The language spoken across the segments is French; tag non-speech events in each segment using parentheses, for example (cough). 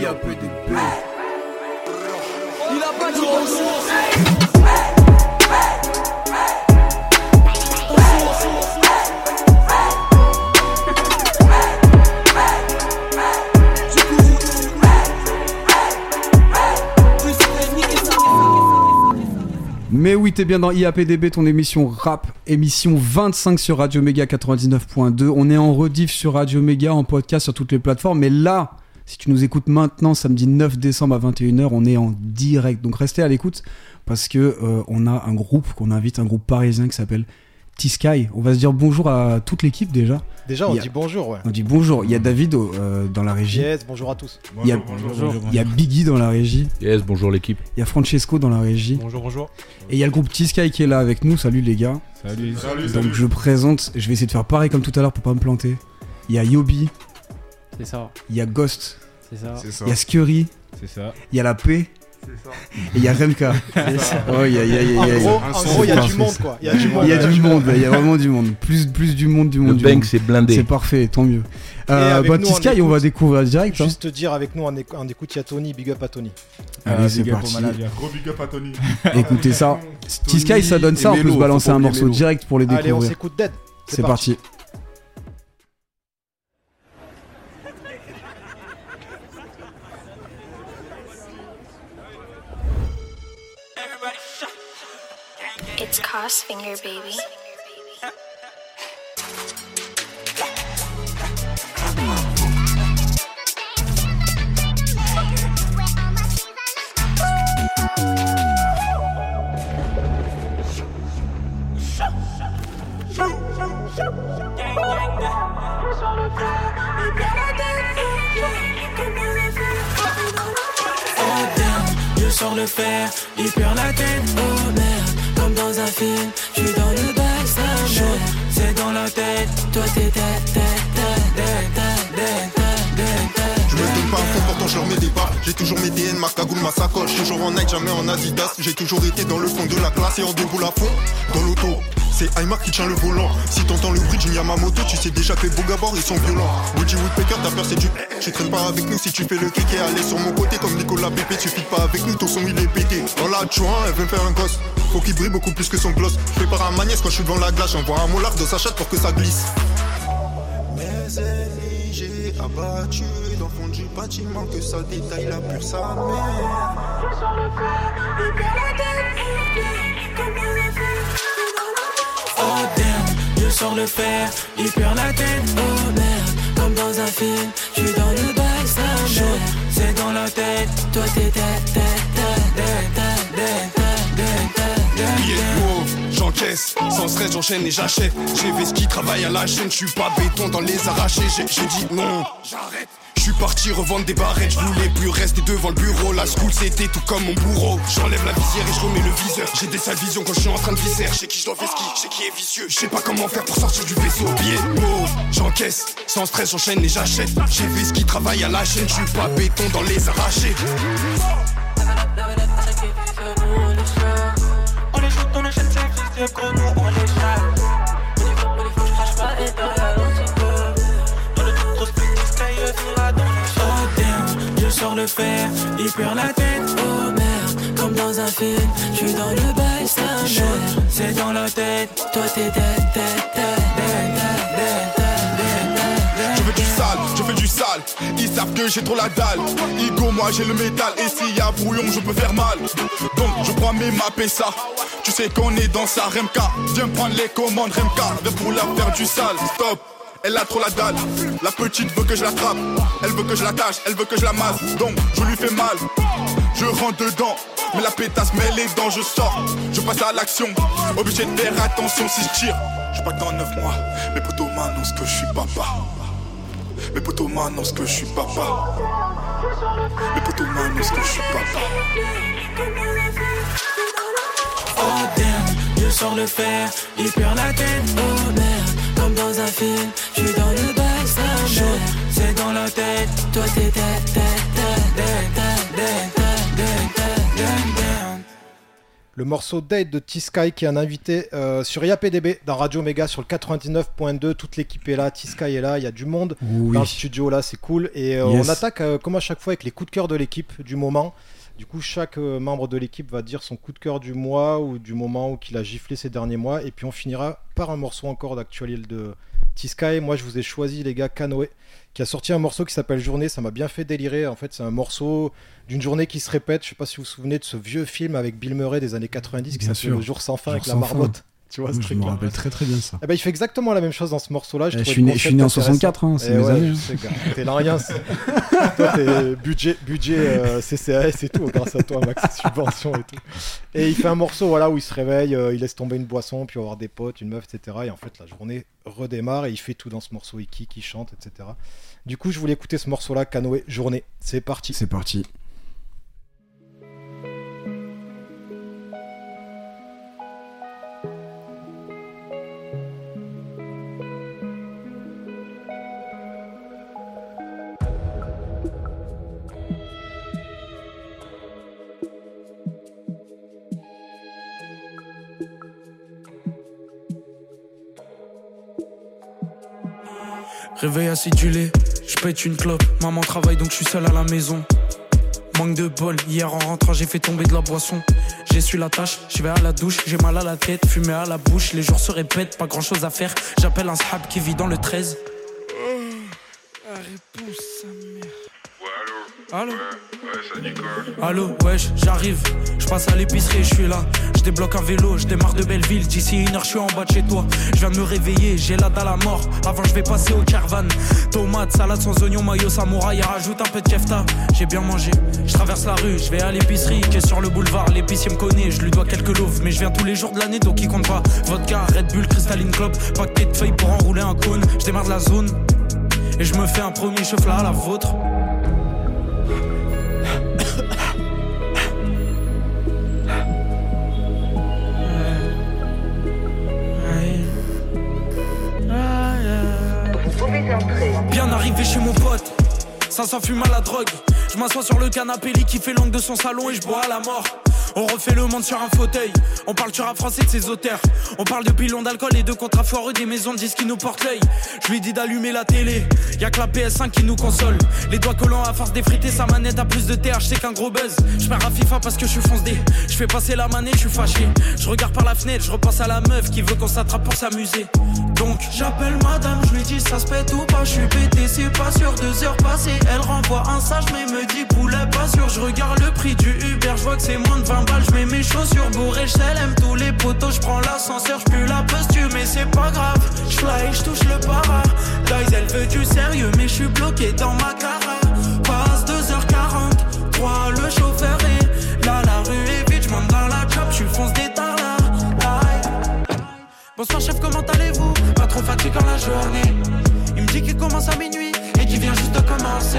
Il a pas dit bonjour. Mais oui, t'es bien dans IAPDB, ton émission rap, émission 25 sur Radio Méga 99.2. On est en rediff sur Radio Méga, en podcast sur toutes les plateformes. Mais là, si tu nous écoutes maintenant, samedi 9 décembre à 21h, on est en direct. Donc restez à l'écoute parce que euh, on a un groupe qu'on invite, un groupe parisien qui s'appelle T-Sky. On va se dire bonjour à toute l'équipe déjà. Déjà, on a- dit bonjour, ouais. On dit bonjour. Il y a David euh, dans la régie. Yes, bonjour à tous. Il y a, il y a Biggie dans la régie. Yes, bonjour l'équipe. Il y a Francesco dans la régie. Bonjour, bonjour. Et il y a le groupe T-Sky qui est là avec nous. Salut les gars. Salut. Donc je présente, je vais essayer de faire pareil comme tout à l'heure pour pas me planter. Il y a Yobi, C'est ça, il y a Ghost, c'est ça. C'est ça. il y a Scurry, C'est ça. il y a la P et il y a Remka. Oh, il y a, il y a- il y a- En il y a- gros, en il y a du monde, quoi. Il y a du monde. il y a du monde, il y a vraiment du monde. Plus, plus du monde, du Le monde. du bank monde. c'est blindé. C'est parfait, tant mieux. Euh, bah, nous, on on, va découvrir direct. hein. Juste te dire avec nous, on, on écoute, il y a Tony, big up à Tony. Allez, c'est big up au parti. Gros big up à Tony. Écoutez ça. T-Sky, ça donne ça. On peut se balancer un morceau direct pour les Allez, on découvrir. s'écoute Dead. C'est parti. It's Cos Finger, baby. sur le fer, il perd la tête, oh merde, comme dans un film, je suis dans le bassin, c'est dans la tête, toi t'es tête, tête, tête, tête, tête, je me donne pas un faux, pourtant je leur mets des barres J'ai toujours mes DN, ma cagoule, ma sacoche. Toujours en Nike, jamais en Adidas. J'ai toujours été dans le fond de la classe Et en déboule à fond. Dans l'auto c'est Aymar qui tient le volant. Si t'entends le bruit d'une Yamamoto, tu sais déjà que beau gabord, ils sont violents. Woody Woodpecker, ta peur c'est du. Tu traînes pas avec nous si tu fais le kéké. Allez sur mon côté comme Nicolas Pépé. Tu fites pas avec nous, ton son il est pété. Dans la joint, elle veut me faire un gosse. Faut qu'il brille beaucoup plus que son gloss. Je prépare un magnès quand je suis devant la glace. J'envoie un molar dans sa chatte pour que ça glisse. Mes ennemis, j'ai abattu dans le fond du bâtiment que ça détaille la pure sa mère. Damn, je sors le fer, il perd la tête. Oh merde, comme dans un film, je suis dans le bassin. C'est dans la tête, toi t'es tête, tête, J'encaisse, sans stress j'enchaîne et j'achète J'ai ce qui travaille à la chaîne, je suis pas béton dans les arrachés J'ai dit non, j'arrête je suis parti revendre des barrettes, je voulais plus rester devant le bureau. La school c'était tout comme mon bourreau. J'enlève la visière et je remets le viseur. J'ai des sales visions quand je suis en train de viser. Je sais qui je dois je sais qui est vicieux. Je sais pas comment faire pour sortir du vaisseau. Wow, j'encaisse, sans stress j'enchaîne et j'achète. J'ai fait ce qui travaille à la chaîne, je suis pas béton dans les arrachés. On le faire, il perd la tête. Oh merde, comme dans un film, je suis dans le bail, ça c'est dans la tête. Toi t'es dead, dead, dead, dead, dead, dead. Je fais du sale, je fais du sale. Ils savent que j'ai trop la dalle. Igo, moi j'ai le métal. Et s'il y a brouillon, je peux faire mal. Donc je prends mes maps et ça. Tu sais qu'on est dans sa Remka. Viens prendre les commandes Remka. Viens pour la faire du sale. Stop. Elle a trop la dalle. La petite veut que je l'attrape. Elle veut que je la tâche, elle veut que je la masse. Donc je lui fais mal. Je rentre dedans. Mais la pétasse met les dents, je sors. Je passe à l'action. Obligé de faire attention si je tire. Je pas dans 9 mois. Mes potos m'annoncent que je suis papa. Mes potos m'annoncent que je suis papa. Mes potos m'annoncent que je suis papa. Oh je sors le fer, il perd la comme dans un film, je suis dans le. C'est dans la tête, toi t'es le morceau Date de T-Sky qui est un invité euh, sur IAPDB dans Radio Mega sur le 99.2. Toute l'équipe est là, T-Sky est là, il y a du monde dans le studio là, c'est cool. Et euh, on attaque euh, comme à chaque fois avec les coups de cœur de l'équipe du moment. Du coup, chaque euh, membre de l'équipe va dire son coup de cœur du mois ou du moment où qu'il a giflé ces derniers mois. Et puis on finira par un morceau encore d'actualité de T-Sky. Moi, je vous ai choisi, les gars, Canoë, qui a sorti un morceau qui s'appelle Journée. Ça m'a bien fait délirer. En fait, c'est un morceau d'une journée qui se répète. Je sais pas si vous vous souvenez de ce vieux film avec Bill Murray des années 90 qui s'appelle. Le jour sans fin Jour avec la fin. Tu vois ce je me rappelle très très bien ça. Eh ben, il fait exactement la même chose dans ce morceau-là. Eh, je suis le né, je suis né en concept intéressant. 64, hein, c'est Eh mes ouais, années. hein. T'es rien. (laughs) toi, t'es budget, budget euh, CCAS et tout, grâce à toi, Max, (laughs) subvention et tout. Et il fait un morceau voilà, où il se réveille, euh, il laisse tomber une boisson, puis il va voir des potes, une meuf, etc. Et en fait, la journée redémarre et il fait tout dans ce morceau. Il kick, il chante, etc. Du coup, je voulais écouter ce morceau-là, Canoë, Journée. C'est parti. C'est parti. Réveil acidulé, je pète une clope. Maman travaille donc je suis seul à la maison. Manque de bol, hier en rentrant j'ai fait tomber de la boisson. J'ai su la tâche, je vais à la douche, j'ai mal à la tête, fumé à la bouche, les jours se répètent, pas grand chose à faire. J'appelle un sahab qui vit dans le 13. Allô Allô, wesh, j'arrive. Je passe à l'épicerie, je suis là. Je débloque un vélo, je démarre de Belleville. D'ici une heure, je suis en bas de chez toi. Je viens de me réveiller, j'ai la dalle à mort. Avant, je vais passer au carvan. Tomate, salade sans oignon, maillot samouraï. Rajoute un peu de kefta. J'ai bien mangé. Je traverse la rue, je vais à l'épicerie qui est sur le boulevard. L'épicier me connaît, je lui dois quelques loaves. Mais je viens tous les jours de l'année, donc il compte pas. Vodka, Red Bull, Cristalline Club. Paquet de feuilles pour enrouler un cône. Je démarre de la zone. Et je me fais un premier chef à la vôtre. Arrivé chez mon pote, ça s'en fume à la drogue. Je m'assois sur le canapé, qui fait langue de son salon et je bois à la mort. On refait le monde sur un fauteuil. On parle sur un français de ses auteurs. On parle de pilons d'alcool et de contrats foireux des maisons de disques qui nous portent l'œil. Je lui dis d'allumer la télé. Y a que la PS5 qui nous console. Les doigts collants à force d'effriter sa manette a plus de TH, c'est qu'un gros buzz. Je perds à FIFA parce que je suis fonce D. Je fais passer la manette, je suis fâché. Je regarde par la fenêtre, je repense à la meuf qui veut qu'on s'attrape pour s'amuser. Donc j'appelle madame, je lui dis ça se pète ou pas, je suis pété, c'est pas sûr, deux heures passées, elle renvoie un sage mais me dit poulet pas sûr, je regarde le prix du Uber, je vois que c'est moins de 20 balles, je mets mes chaussures bourrées, je tous les poteaux, je prends l'ascenseur, je la posture mais c'est pas grave, je je touche le para, guys elle veut du sérieux mais je suis bloqué dans ma cara, passe 2h40, 3 le chauffeur est là, la rue est vide, je dans la chop, je fonce des Aïe. Bonsoir chef, comment allez-vous? Pas trop fatiguant la journée. Il me dit qu'il commence à minuit et qu'il vient juste de commencer.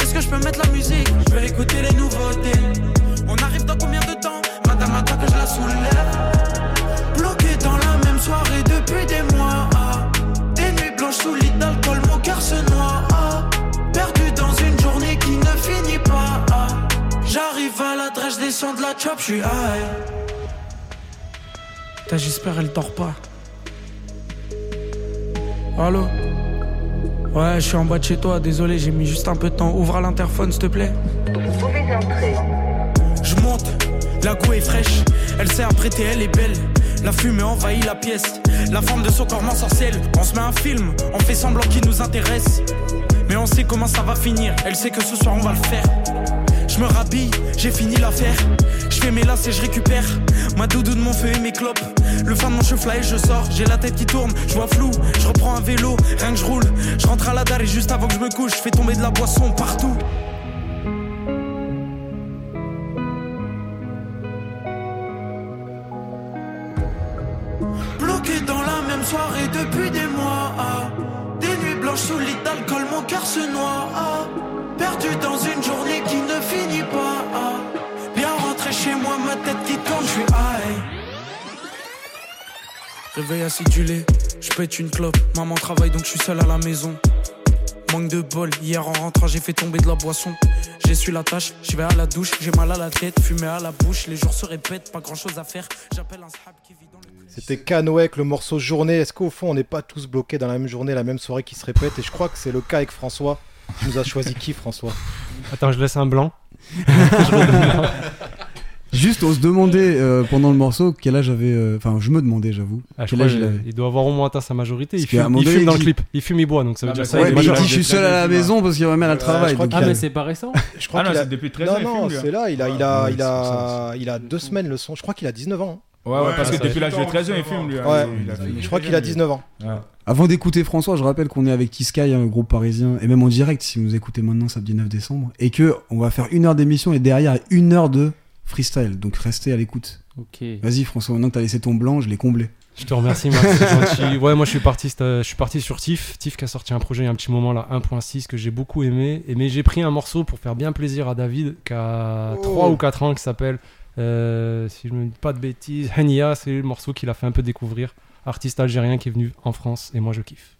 Est-ce que je peux mettre la musique? Je vais écouter les nouveautés. On arrive dans combien de temps Madame attend que je la soulève. Bloqué dans la même soirée depuis des mois. ah. Des nuits blanches sous lit d'alcool, mon cœur se noie. ah. Perdu dans une journée qui ne finit pas. ah. J'arrive à l'adresse, je descends de la chop, je suis high. J'espère elle dort pas. Allô? Ouais, je suis en bas de chez toi, désolé, j'ai mis juste un peu de temps. Ouvre à l'interphone, s'il te plaît. Je monte, la goût est fraîche. Elle s'est apprêtée, elle est belle. La fumée envahit la pièce. La forme de son corps m'ensorcelle. On se met un film, on fait semblant qu'il nous intéresse. Mais on sait comment ça va finir. Elle sait que ce soir on va le faire. Je me rhabille, j'ai fini l'affaire. Je fais mes lacets, je récupère ma doudou de mon feu et mes clopes. Le fin de mon cheveu et je sors. J'ai la tête qui tourne, je vois flou. Je reprends un vélo, rien que je roule. Je rentre à la dalle et juste avant que je me couche, je fais tomber de la boisson partout. Depuis des mois. ah. Des nuits blanches sous lit d'alcool, mon cœur se noie. ah. Perdu dans une journée qui ne finit pas. ah. Bien rentré chez moi, ma tête qui tourne, je suis high. Réveil acidulé, je pète une clope. Maman travaille donc je suis seul à la maison. Manque de bol, hier en rentrant j'ai fait tomber de la boisson. J'ai su la tâche, je vais à la douche, j'ai mal à la tête, fumé à la bouche, les jours se répètent, pas grand chose à faire. J'appelle un qui vit dans. C'était Canoë avec le morceau Journée. Est-ce qu'au fond, on n'est pas tous bloqués dans la même journée, la même soirée qui se répète? Et je crois que c'est le cas avec François. Tu nous as choisi qui, François? Attends, je laisse un blanc. (laughs) Juste, on se demandait euh, pendant le morceau quel âge avait. euh, Enfin, je me demandais, j'avoue. Ah, quel âge il qu'il- avait. il doit avoir au moins atteint sa majorité. Il fume, il fume dans le clip. Il fume, il boit, donc ça veut Ah, dire ça. Ouais, il dit je suis seul à la maison parce qu'il remet à Ouais, travail. je crois donc, qu'il Ah, euh, mais c'est pas récent Je crois Ah non, a... c'est depuis 13 ans, Non, il non, hein. c'est là, il a, il a, ouais, il c'est pour a, il a deux semaines le son. Je crois qu'il a 19 ans. Ouais, ouais, parce que depuis l'âge de 13 ans, il fume, lui. hein. Ouais. Il a fait- Je crois qu'il a 19 ans. Ouais. Avant d'écouter François, je rappelle qu'on est avec T-Sky, un groupe parisien, et même en direct, si vous nous écoutez maintenant, samedi 9 décembre, et que on va faire une heure d'émission et derrière une heure de freestyle. Donc restez à l'écoute. Ok. Vas-y François, maintenant que t'as laissé ton blanc, je l'ai comblé. Je te remercie, Max. gentil. Ouais, moi je suis parti, euh, je suis parti sur Tiff. Tiff qui a sorti un projet il y a un petit moment là, 1.6 que j'ai beaucoup aimé. Et mais j'ai pris un morceau pour faire bien plaisir à David qui a 3 ou 4 ans qui s'appelle, euh, si je me dis pas de bêtises, Henia. C'est le morceau qu'il a fait un peu découvrir. Artiste algérien qui est venu en France et moi je kiffe.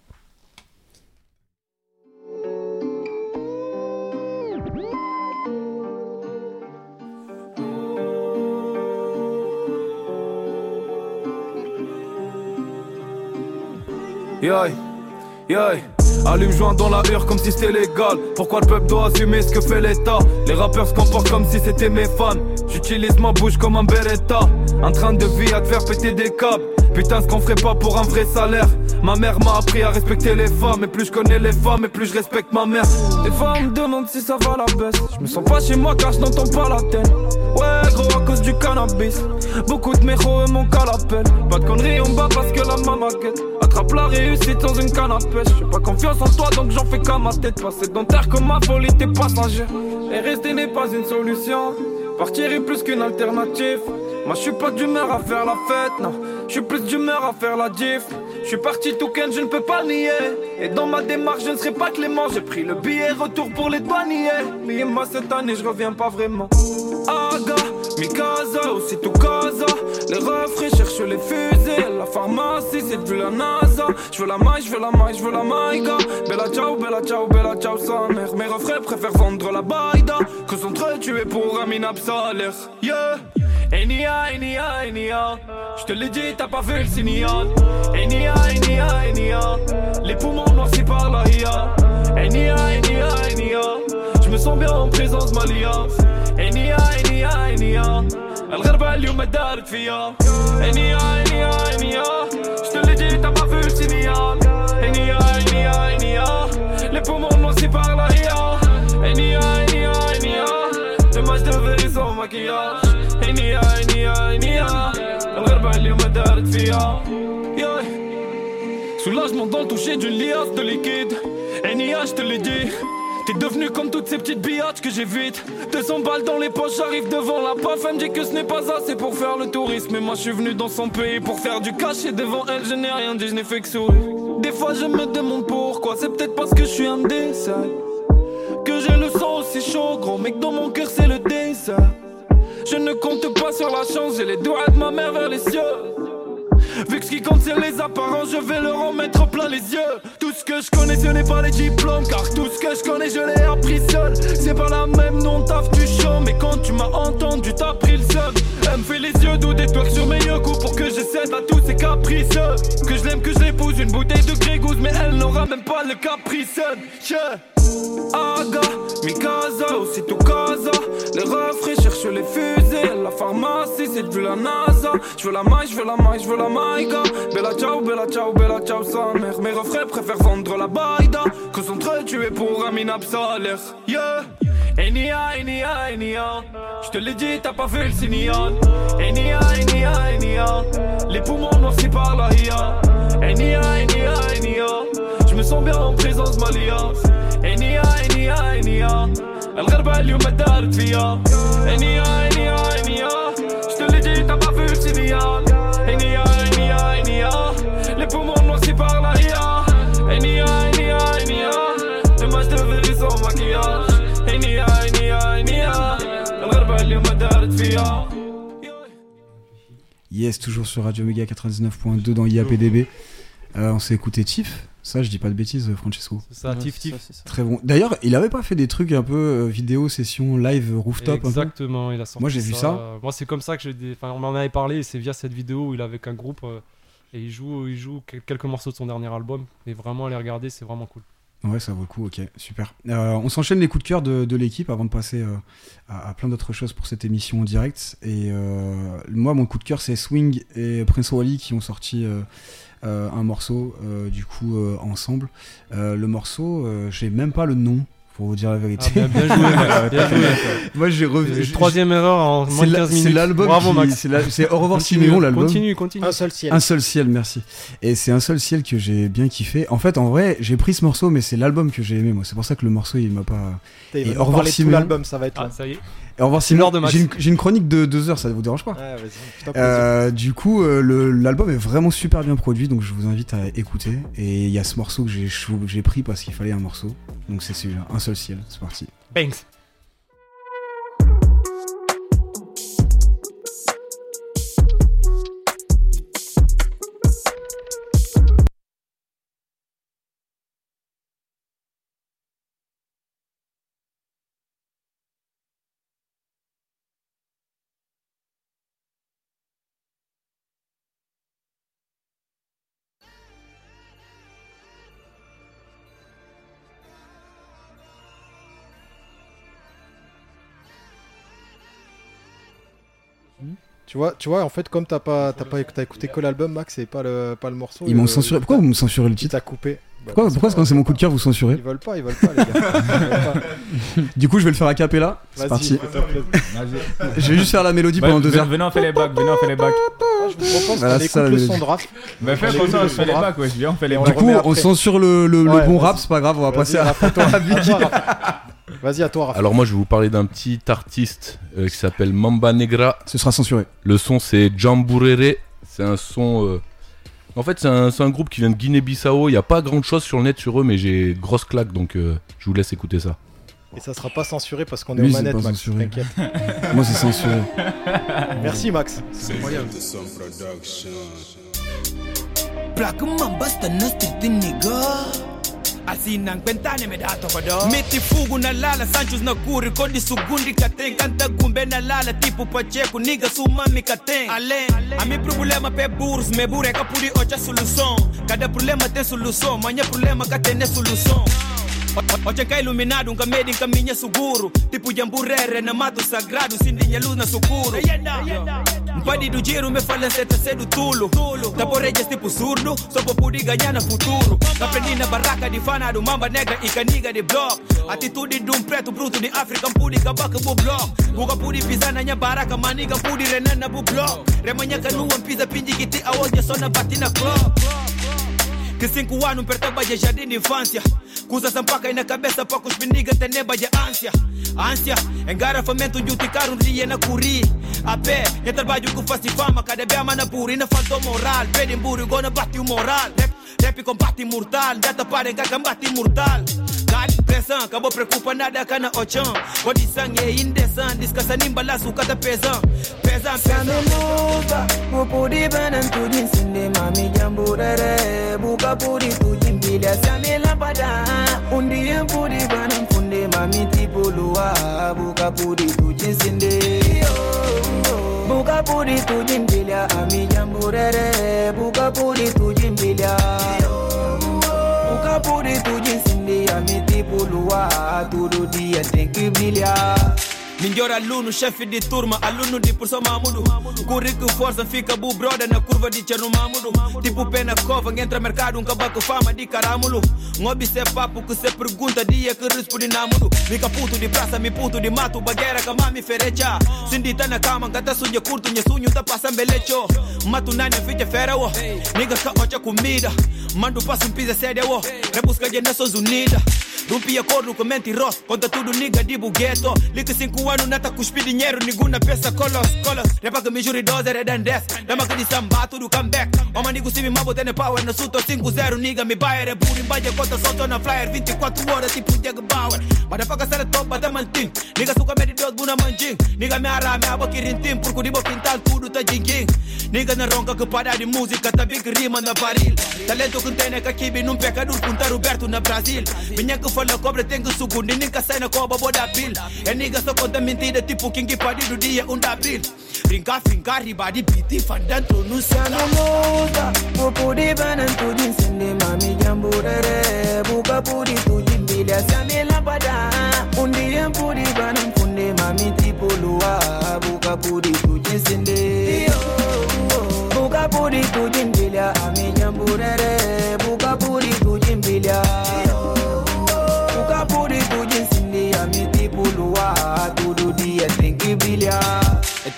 Yoï, yoï. Allume joint dans la hure comme si c'était légal. Pourquoi le peuple doit assumer ce que fait l'État? Les rappeurs se comportent comme si c'était mes fans. J'utilise ma bouche comme un beretta. Un train de vie à te faire péter des câbles. Putain, ce qu'on ferait pas pour un vrai salaire. Ma mère m'a appris à respecter les femmes. Et plus je connais les femmes, et plus je respecte ma mère. Les femmes me demandent si ça va la baisse. Je me sens pas chez moi car je n'entends pas la tête. Gros, à cause du cannabis. Beaucoup de méros et mon cas l'appelle. Pas de conneries, on bat parce que la maman quête. Attrape la réussite dans une canne à pêche. J'ai pas confiance en toi donc j'en fais qu'à ma tête. Passer dans terre comme ma folie, t'es passager. Et rester n'est pas une solution. Partir est plus qu'une alternative. Moi je suis pas d'humeur à faire la fête, non. Je suis plus d'humeur à faire la diff. Je suis parti tout je ne peux pas nier. Et dans ma démarche, je ne serai pas clément. J'ai pris le billet retour pour les douaniers. Mais moi cette année, je reviens pas vraiment. Aga, Mikasa, aussitôt Casa. Les refrains cherchent les fusées. La pharmacie, c'est plus la NASA. Je veux la maille, je veux la maille, je veux la maïga. Bella ciao, bella ciao, bella ciao, sa mère. Mes refrains préfèrent vendre la baïda. Que s'entretuer pour un minable salaire. Yeah! Enia, Enia, Enia. Je te l'ai dit, t'as pas vu le signal. Enia, Enia, Enia. Les poumons noircis par la IA. Enia, Enia, Enia. Je me sens bien en présence عيني يا عيني يا عيني يا الغربة اليوم دارت فيا عيني يا عيني يا عيني يا شتو اللي جيت ابا في سينيال عيني يا عيني يا عيني يا لي بومون نوسي باغ لا هي عيني يا عيني يا عيني يا دوماج دو فيري سون مكياج عيني يا عيني يا عيني يا الغربة اليوم دارت فيا Soulagement dans le toucher d'une liasse de liquide. Aignage, je te l'ai dit. T'es devenu comme toutes ces petites biatches que j'évite. 200 balles dans les poches, j'arrive devant la paf Elle me dit que ce n'est pas assez pour faire le tourisme. Mais moi je suis venu dans son pays pour faire du cash. Et devant elle je n'ai rien dit, je n'ai fait que sourire. Des fois je me demande pourquoi. C'est peut-être parce que je suis un décès Que j'ai le sang aussi chaud Gros. Mec dans mon cœur c'est le désert Je ne compte pas sur la chance J'ai les doigts de ma mère vers les cieux. Vu que ce qui compte c'est les apparences, je vais leur en mettre plein les yeux. Tout ce que je connais ce n'est pas les diplômes, car tout ce que je connais je l'ai appris seul. C'est pas la même non taf du show, mais quand tu m'as entendu t'as pris le seum. Elle me fait les yeux doux, des twerks sur mes yeux coups pour que je cède à tous ces caprices. Que je l'aime, que je l'épouse, une bouteille de grégousse, mais elle n'aura même pas le caprice. Yeah. Aga, Mikasa, aussitôt Casa. Les refrains cherchent les fusées. La pharmacie, c'est plus la NASA. Je veux la maille, je veux la maille, je veux la maïga. Bella ciao, bella ciao, bella ciao, sa mère. Mes refrains préfèrent vendre la baïda. Que s'entretuer pour un minable. Yeah! Enia, Enia, Enia. Je te l'ai dit, t'as pas vu le signal. Enia, Enia, Enia. Les poumons noircis par la IA. Enia, Enia, Enia. Je me sens bien en présence Malia. Enia, Enia, Enia. الغربة اليوم دارت فيا انيا انيا انيا Je te l'ai dit, t'as pas vu le signal Enia, Enia, Enia Les poumons noircis par la IA Enia, Enia, Enia Dommage de verre sans maquillage Enia, Enia, Enia الغربة اليوم دارت فيا Yes, toujours sur Radio Méga 99.2 dans IAPDB. Euh, on s'est écouté Chief. ça, je dis pas de bêtises, Francesco. C'est ça, Ouais, Tif Tif. ça, c'est ça. Très bon. D'ailleurs, il avait pas fait des trucs un peu euh, vidéo, session, live, rooftop un peu Exactement, il a sorti Moi, j'ai vu ça. Moi, c'est comme ça que j'ai enfin, on m'en avait parlé, et c'est via cette vidéo où il est avec un groupe euh, et il joue, il joue quel- quelques morceaux de son dernier album. Et vraiment, aller regarder, c'est vraiment cool. Ouais, ça vaut le coup, ok, super. Euh, on s'enchaîne les coups de cœur de, de l'équipe avant de passer euh, à, à plein d'autres choses pour cette émission en direct. Et euh, moi, mon coup de cœur, c'est Swing et Prince Wally qui ont sorti un morceau, euh, du coup, euh, ensemble. Euh, le morceau, euh, j'ai même pas le nom, pour vous dire la Ah, vérité. bien, (laughs) bien joué, bien joué. moi, j'ai revu. Troisième erreur en C'est moins de 15 c'est minutes. l'album Bravo, qui- Max. c'est Au revoir Siméon, l'album. Continue, continue. Un seul ciel. Un seul ciel, merci. Et c'est un seul ciel que j'ai bien kiffé. En fait, en vrai, j'ai pris ce morceau, mais c'est l'album que j'ai aimé, moi. C'est pour ça que le morceau, il m'a pas. Et au revoir, Siméon. l'album, ça va être Ah, ça y est. Et au revoir, Simon. J'ai une, chronique de deux heures, ça vous dérange pas Ouais. Euh, du coup, euh, l'album est vraiment super bien produit, donc je vous invite à écouter. Et il y a ce morceau que j'ai pris parce qu'il fallait un morceau. Donc c'est celui-là, un seul ciel. C'est parti. Banks. Tu vois, tu vois, en fait, comme t'as pas, t'as pas, t'as écouté que l'album, Max, et pas le, pas le morceau. Ils m'ont euh, censuré. Pourquoi vous me censurez le titre t'a coupé. Bah, Pourquoi, pourquoi quand c'est mon coup de cœur, vous censurez Ils veulent pas, ils veulent pas, les gars. Ils veulent pas. Du coup, je vais le faire à capella. C'est Vas-y, parti. Je vais juste faire la mélodie pendant deux heures. Venez, on fait les bacs, venez, on fait les bacs. Ah, Je vous propose qu'on écoute ça, la le son de. Mais fais On fait les rap. bacs. Viens, on fait les Du coup, on censure le, bon rap, c'est pas grave, on va passer à Raph, à Vas-y, à toi. Alors moi je vais vous parler d'un petit artiste euh, qui s'appelle Mamba Negra. Ce sera censuré. Le son c'est Jambourere. C'est un son... euh, En fait c'est un, c'est un groupe qui vient de Guinée-Bissau. Il n'y a pas grand chose sur le net sur eux mais j'ai grosse claque donc euh, je vous laisse écouter ça. Et ça sera pas censuré parce qu'on est Lui, aux c'est manettes, pas Max. censuré. T'inquiète. (laughs) Moi, c'est censuré. Merci, Max. Black mamba nigga asinang pentane me dato kodo. Miti fugu na lala sanchus na kuri kodi sugundi kateng kanta gumbe na lala tipu pacheku niga sumami kateng. Alen ami problema pe burs me bure kapuri ocha solution. Kada problema te solution manya problema ka tem ocenka iluminado nkamedi nkaminya suguru. Tipo mburere na matu sagrado sindinyalu na sukuru. Me jiru seta sedu tulu taporeja stipu surdu sopopudiganyana na kaprendina baraka difanado mamba negra ikaniga de blok atitudi um preto bruto de africa mpudi kabaka bublok bukapudi pisana nya baraka maniga mpudi renana pisa remanyakanuwa mpiza pinjikiti awoja sona batina klok que cinco anos perturba de jardim de infância. Cusa sampaca aí na cabeça para os pinigas teneba de ânsia. Ânsia, engarrafamento de uticar um dia na curi A pé, é trabalho que faz fama Cada bema na purina faltou moral. Pedem burro, gona bate o moral. Rap, rap combate imortal Data para engar combate imortal Kali pesan, kabo prekupa nada sang indecent, discussa tujin sinde mami jamburere. Buka pudi tujin bila samela pada. Undiye pudi banan funde mami tipulua. Buka pudi tujin sinde. Buka pudi tujin bilia, ami jamburere. Buka pudi tujin bilia put it to tu jinsinde ya miti puluwa Turudi ya tenki bilia Melhor aluno, chefe de turma, aluno de professor Mamudo. Currículo força, fica bu brother na curva de Cherno Mamudo. Tipo pé na cova, entra mercado, um cabaco fama de caramulo. Um obse papo que se pergunta, dia que responde namudo. Mica puto de praça, me puto de mato, bagueira, mami ferecha. Sindita na cama, gata suja curto, minha sunho tá passando belecho. Mato nani, ficha fera, wo. Nigga ka ocha comida. Mando passo um pizza séria, wo. Rebusca de Nações Unidas. Rompi acordo com mentiroso, conta tudo nigga de bugueto. Liga 5 anos, Manu nata kuspidi nyeru niguna pesa que kolos Repaka mijuri dozere than death. Dama kidi sambatu du come back. Mama nigu sivi mabo tene power Na suto singu zero niga mi bayere Buri mbaje kota soto na flyer. 24 horas tipo jag bauer Madafaka sere top bata malting Niga suka medi dos buna manjing. Niga me ara me abo kirintim Purku dibo pintal tudo ta jing. Niga na ronka de música, musika Tabik rima na baril Talento kuntene kakibi num pecador Punta Roberto na Brasil Minha que fala cobra tem que sugundi Nika sai na coba boda pil É niga só so the min ti da ti fucking ki padi du di ye unda bil. Ringa finga ribadi biti fanda tonu sana. Momoza, popudi banan tujin sende mami jamburere Buka pudi tujin bila sami lapada. Undi yang pudi banan funde mami tipulua Buka pudi tujin sende Buka pudi tujin bila ami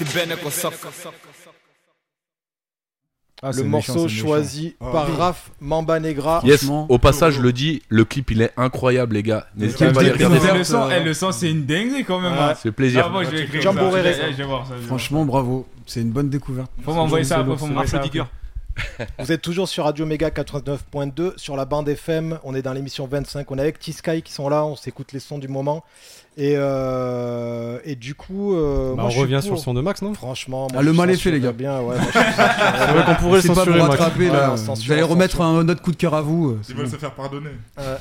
bene sok. Ah, le morceau méchant. choisi Ah, par oui. Raph Mamba Negra. Yes, Franchement. au passage, je le dis, le clip il est incroyable, les gars. N'hésitez Quel pas à aller clip, regarder. mais le ça. son, le son, c'est une dinguerie quand même. Hein. C'est plaisir. Ah, moi, je vais. Franchement, bravo. C'est une bonne découverte. Faut m'envoyer ça après, faut m'envoyer ça. (laughs) Vous êtes toujours sur Radio Méga 89.2 sur la bande FM. On est dans l'émission 25. On est avec T-Sky qui sont là. On s'écoute les sons du moment. Et, euh, et du coup, euh, Bah, moi, on revient pour. sur le son de Max, non? Franchement, moi, Ah, le mal est fait, les gars. Bien, ouais, moi. (laughs) C'est vrai qu'on pourrait le pas censurer, pour Max. rattraper Ouais, là. on censure, Vous allez on remettre censure. un autre coup de cœur à vous. Ils veulent bon. se faire pardonner. Euh,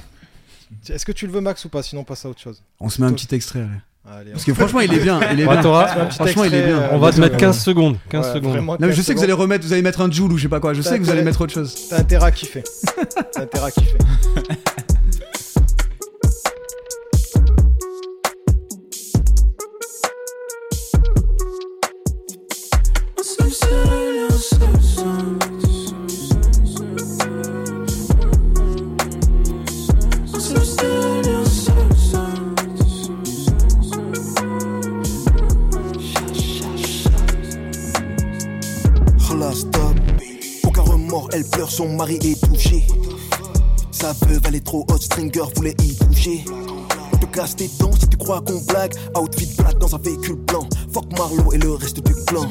Est-ce que tu le veux, Max, ou pas? Sinon, on passe à autre chose. On se met un petit extrait. allez. Allez, Parce que franchement, il est bien. Il est bien. Franchement, il est bien. euh, On va te mettre ouais. 15 secondes. 15 Ouais, secondes. Non, mais je 15 sais que vous allez remettre, vous allez mettre un Joule ou je sais pas quoi. Je sais que vous allez mettre autre chose. T'as intérêt à kiffer. T'as intérêt à kiffer. (laughs) son mari est touché. Sa veuve, elle trop hot, Stringer voulait y bouger. On te casse tes dents si tu crois qu'on blague. Outfit black dans un véhicule blanc. Fuck Marlowe et le reste du clan.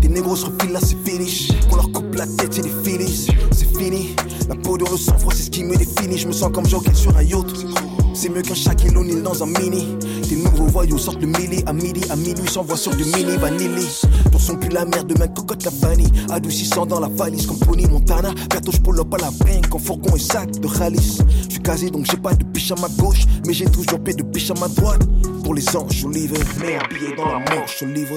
Des négros se refilent là, c'est finish. On leur coupe la tête, c'est des finis. C'est fini. La peau dans le sang-froid, c'est ce qui me définit. Je me sens comme Joker sur un yacht. C'est mieux qu'un Shaquille O'Neal dans un mini. Des nouveaux voyous sortent le milli à midi, à minuit s'envoient sur du mini vanilli. Ton son pue la merde, même Adoucissant dans la valise comme Pony Montana. Pull up à la banque en fourgon et sac de Khalis. Je suis casé donc j'ai pas de biche à ma gauche, mais j'ai toujours paix de biche à ma droite. Pour les anges, je livre. Mets un billet dans la manche, je livre.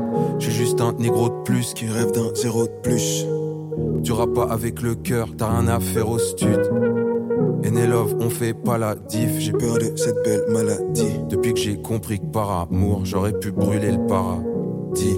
j'ai juste un négro de plus qui rêve d'un zéro de plus. Tu rappes pas avec le cœur, t'as rien à faire au stud. Love, on fait pas la diff. J'ai peur de cette belle maladie. Depuis que j'ai compris que par amour, j'aurais pu brûler le paradis.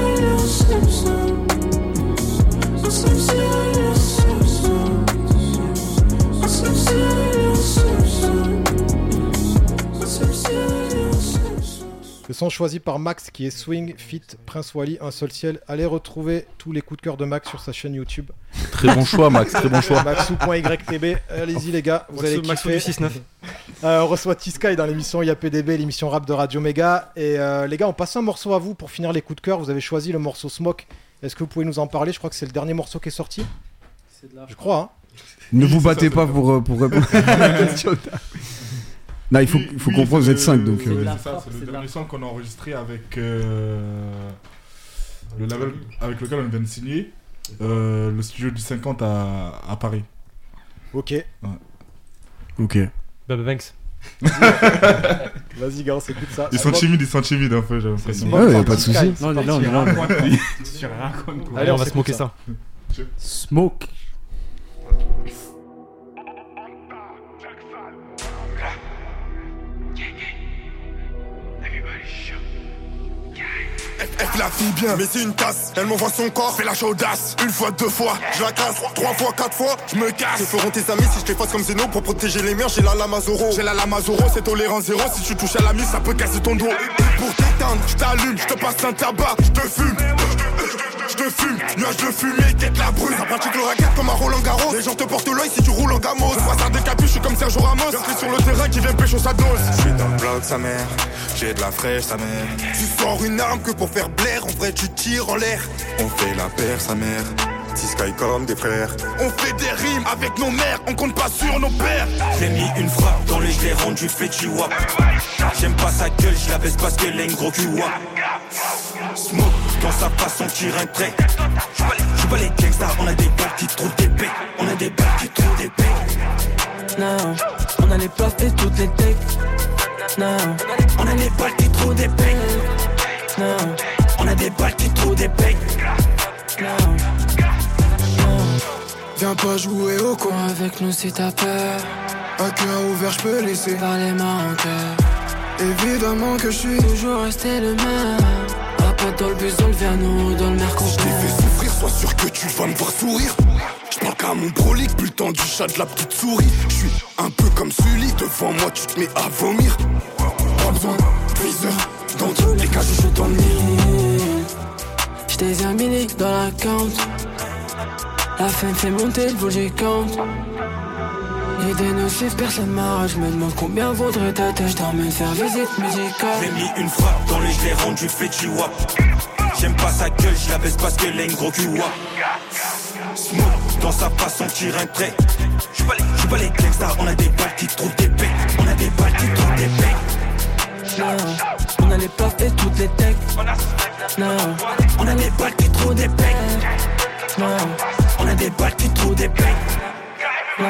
son choisi par Max qui est Swing, Fit, Prince Wally, Un Seul Ciel. Allez retrouver tous les coups de cœur de Max sur sa chaîne YouTube. Très bon choix, Max, très bon choix. Maxou.ytb. Allez-y les gars, vous Maxou- allez Maxou kiffer. du 6-9. (laughs) Euh, on reçoit T-Sky dans l'émission YAPDB, l'émission rap de Radio Méga. Et euh, les gars, on passe un morceau à vous pour finir les coups de cœur. Vous avez choisi le morceau Smoke. Est-ce que vous pouvez nous en parler? Je crois que c'est le dernier morceau qui est sorti. Je crois. Hein. Ne vous battez pas pour, euh, pour répondre à (laughs) la (laughs) question. Non, il faut, il faut Oui, comprendre, vous c'est êtes 5 le- donc. C'est euh, ça, c'est le dernier son qu'on a enregistré avec euh, le label avec lequel on vient de signer, euh, le studio du 50 à, à Paris. Ok. Ok. Baba Banks. (laughs) Vas-y, gars, on s'écoute ça. Ils sont timides, ils sont timides un peu, j'ai l'impression. Ouais, ouais, pas de souci. Sky, Non, là, on est là. Allez, on va smoker ça. Smoke. Elle la fille bien, mais c'est une tasse. Elle m'envoie son corps, fait la chaudasse. Une fois, deux fois, je la casse. Trois fois, quatre fois, je me casse. Que feront tes amis si je te fasse comme Zeno pour protéger les miens J'ai la Lamazoro. J'ai la Lamazoro, c'est tolérance zéro. Si tu touches à la mise, ça peut casser ton dos. Pour t'éteindre, je t'allume, je te passe un tabac, je te fume. Je te fume, nuage de fumée, quête la brûle. Ça pratique le racket comme un Roland Garros. Les gens te portent l'œil si tu roules en gamos. À des capuches, je suis comme Sergio Ramos. Y'a sur le terrain qui vient pécho sa dose. Je suis dans le bloc, sa mère. J'ai de la fraîche, sa mère. Tu sors une arme que pour faire blaire. En vrai, tu tires en l'air. On fait la paire, sa mère. Sky comme des frères. On fait des rimes avec nos mères. On compte pas sur nos pères. J'ai mis une frappe dans les j'ai rendu fait wap J'aime pas sa gueule, je la baisse parce qu'elle a une gros cul Smoke, dans sa façon tire un trait J'suis pas les gangsters, on a des balles qui trouvent des becs On a des balles qui trouvent des becs Non, on a les places et toutes les techs. Non, On a des balles qui trouvent des becs non, On a des balles qui trouvent des becs non. Viens pas jouer au con Cours avec nous si t'as peur. À cœur ouvert, je peux laisser. Par les mains en cœur. Évidemment que je suis. Toujours rester le même. Pas dans le bus, dans le Vernou, dans le Je t'ai fait souffrir, sois sûr que tu vas me voir sourire. Je parle qu'à mon prolique, plus le temps du chat de la petite souris. Je suis un peu comme Sully, devant moi tu te mets à vomir. Pas besoin de viseur, dans tous les cas je suis dans le mille. J't'ai un mini dans la compte. La fin fait monter le volume compte. Idée nocive, personne m'arrête. Me demande combien vaudrait ta tête. J't'emmène faire visite J'ai musicale. mis une frappe dans les j'ai rendu fait wap J'aime pas sa gueule, je la baisse parce qu'elle a une gros cul Smoke, dans sa façon tire un trait J'suis pas les, j'suis pas les gangsters, on a des balles qui trouvent des becs On a des balles qui trouvent des becs Non, on a les places et toutes les techs. Non, On a des balles qui trouvent des becs non, On a des balles qui trouvent des becs non.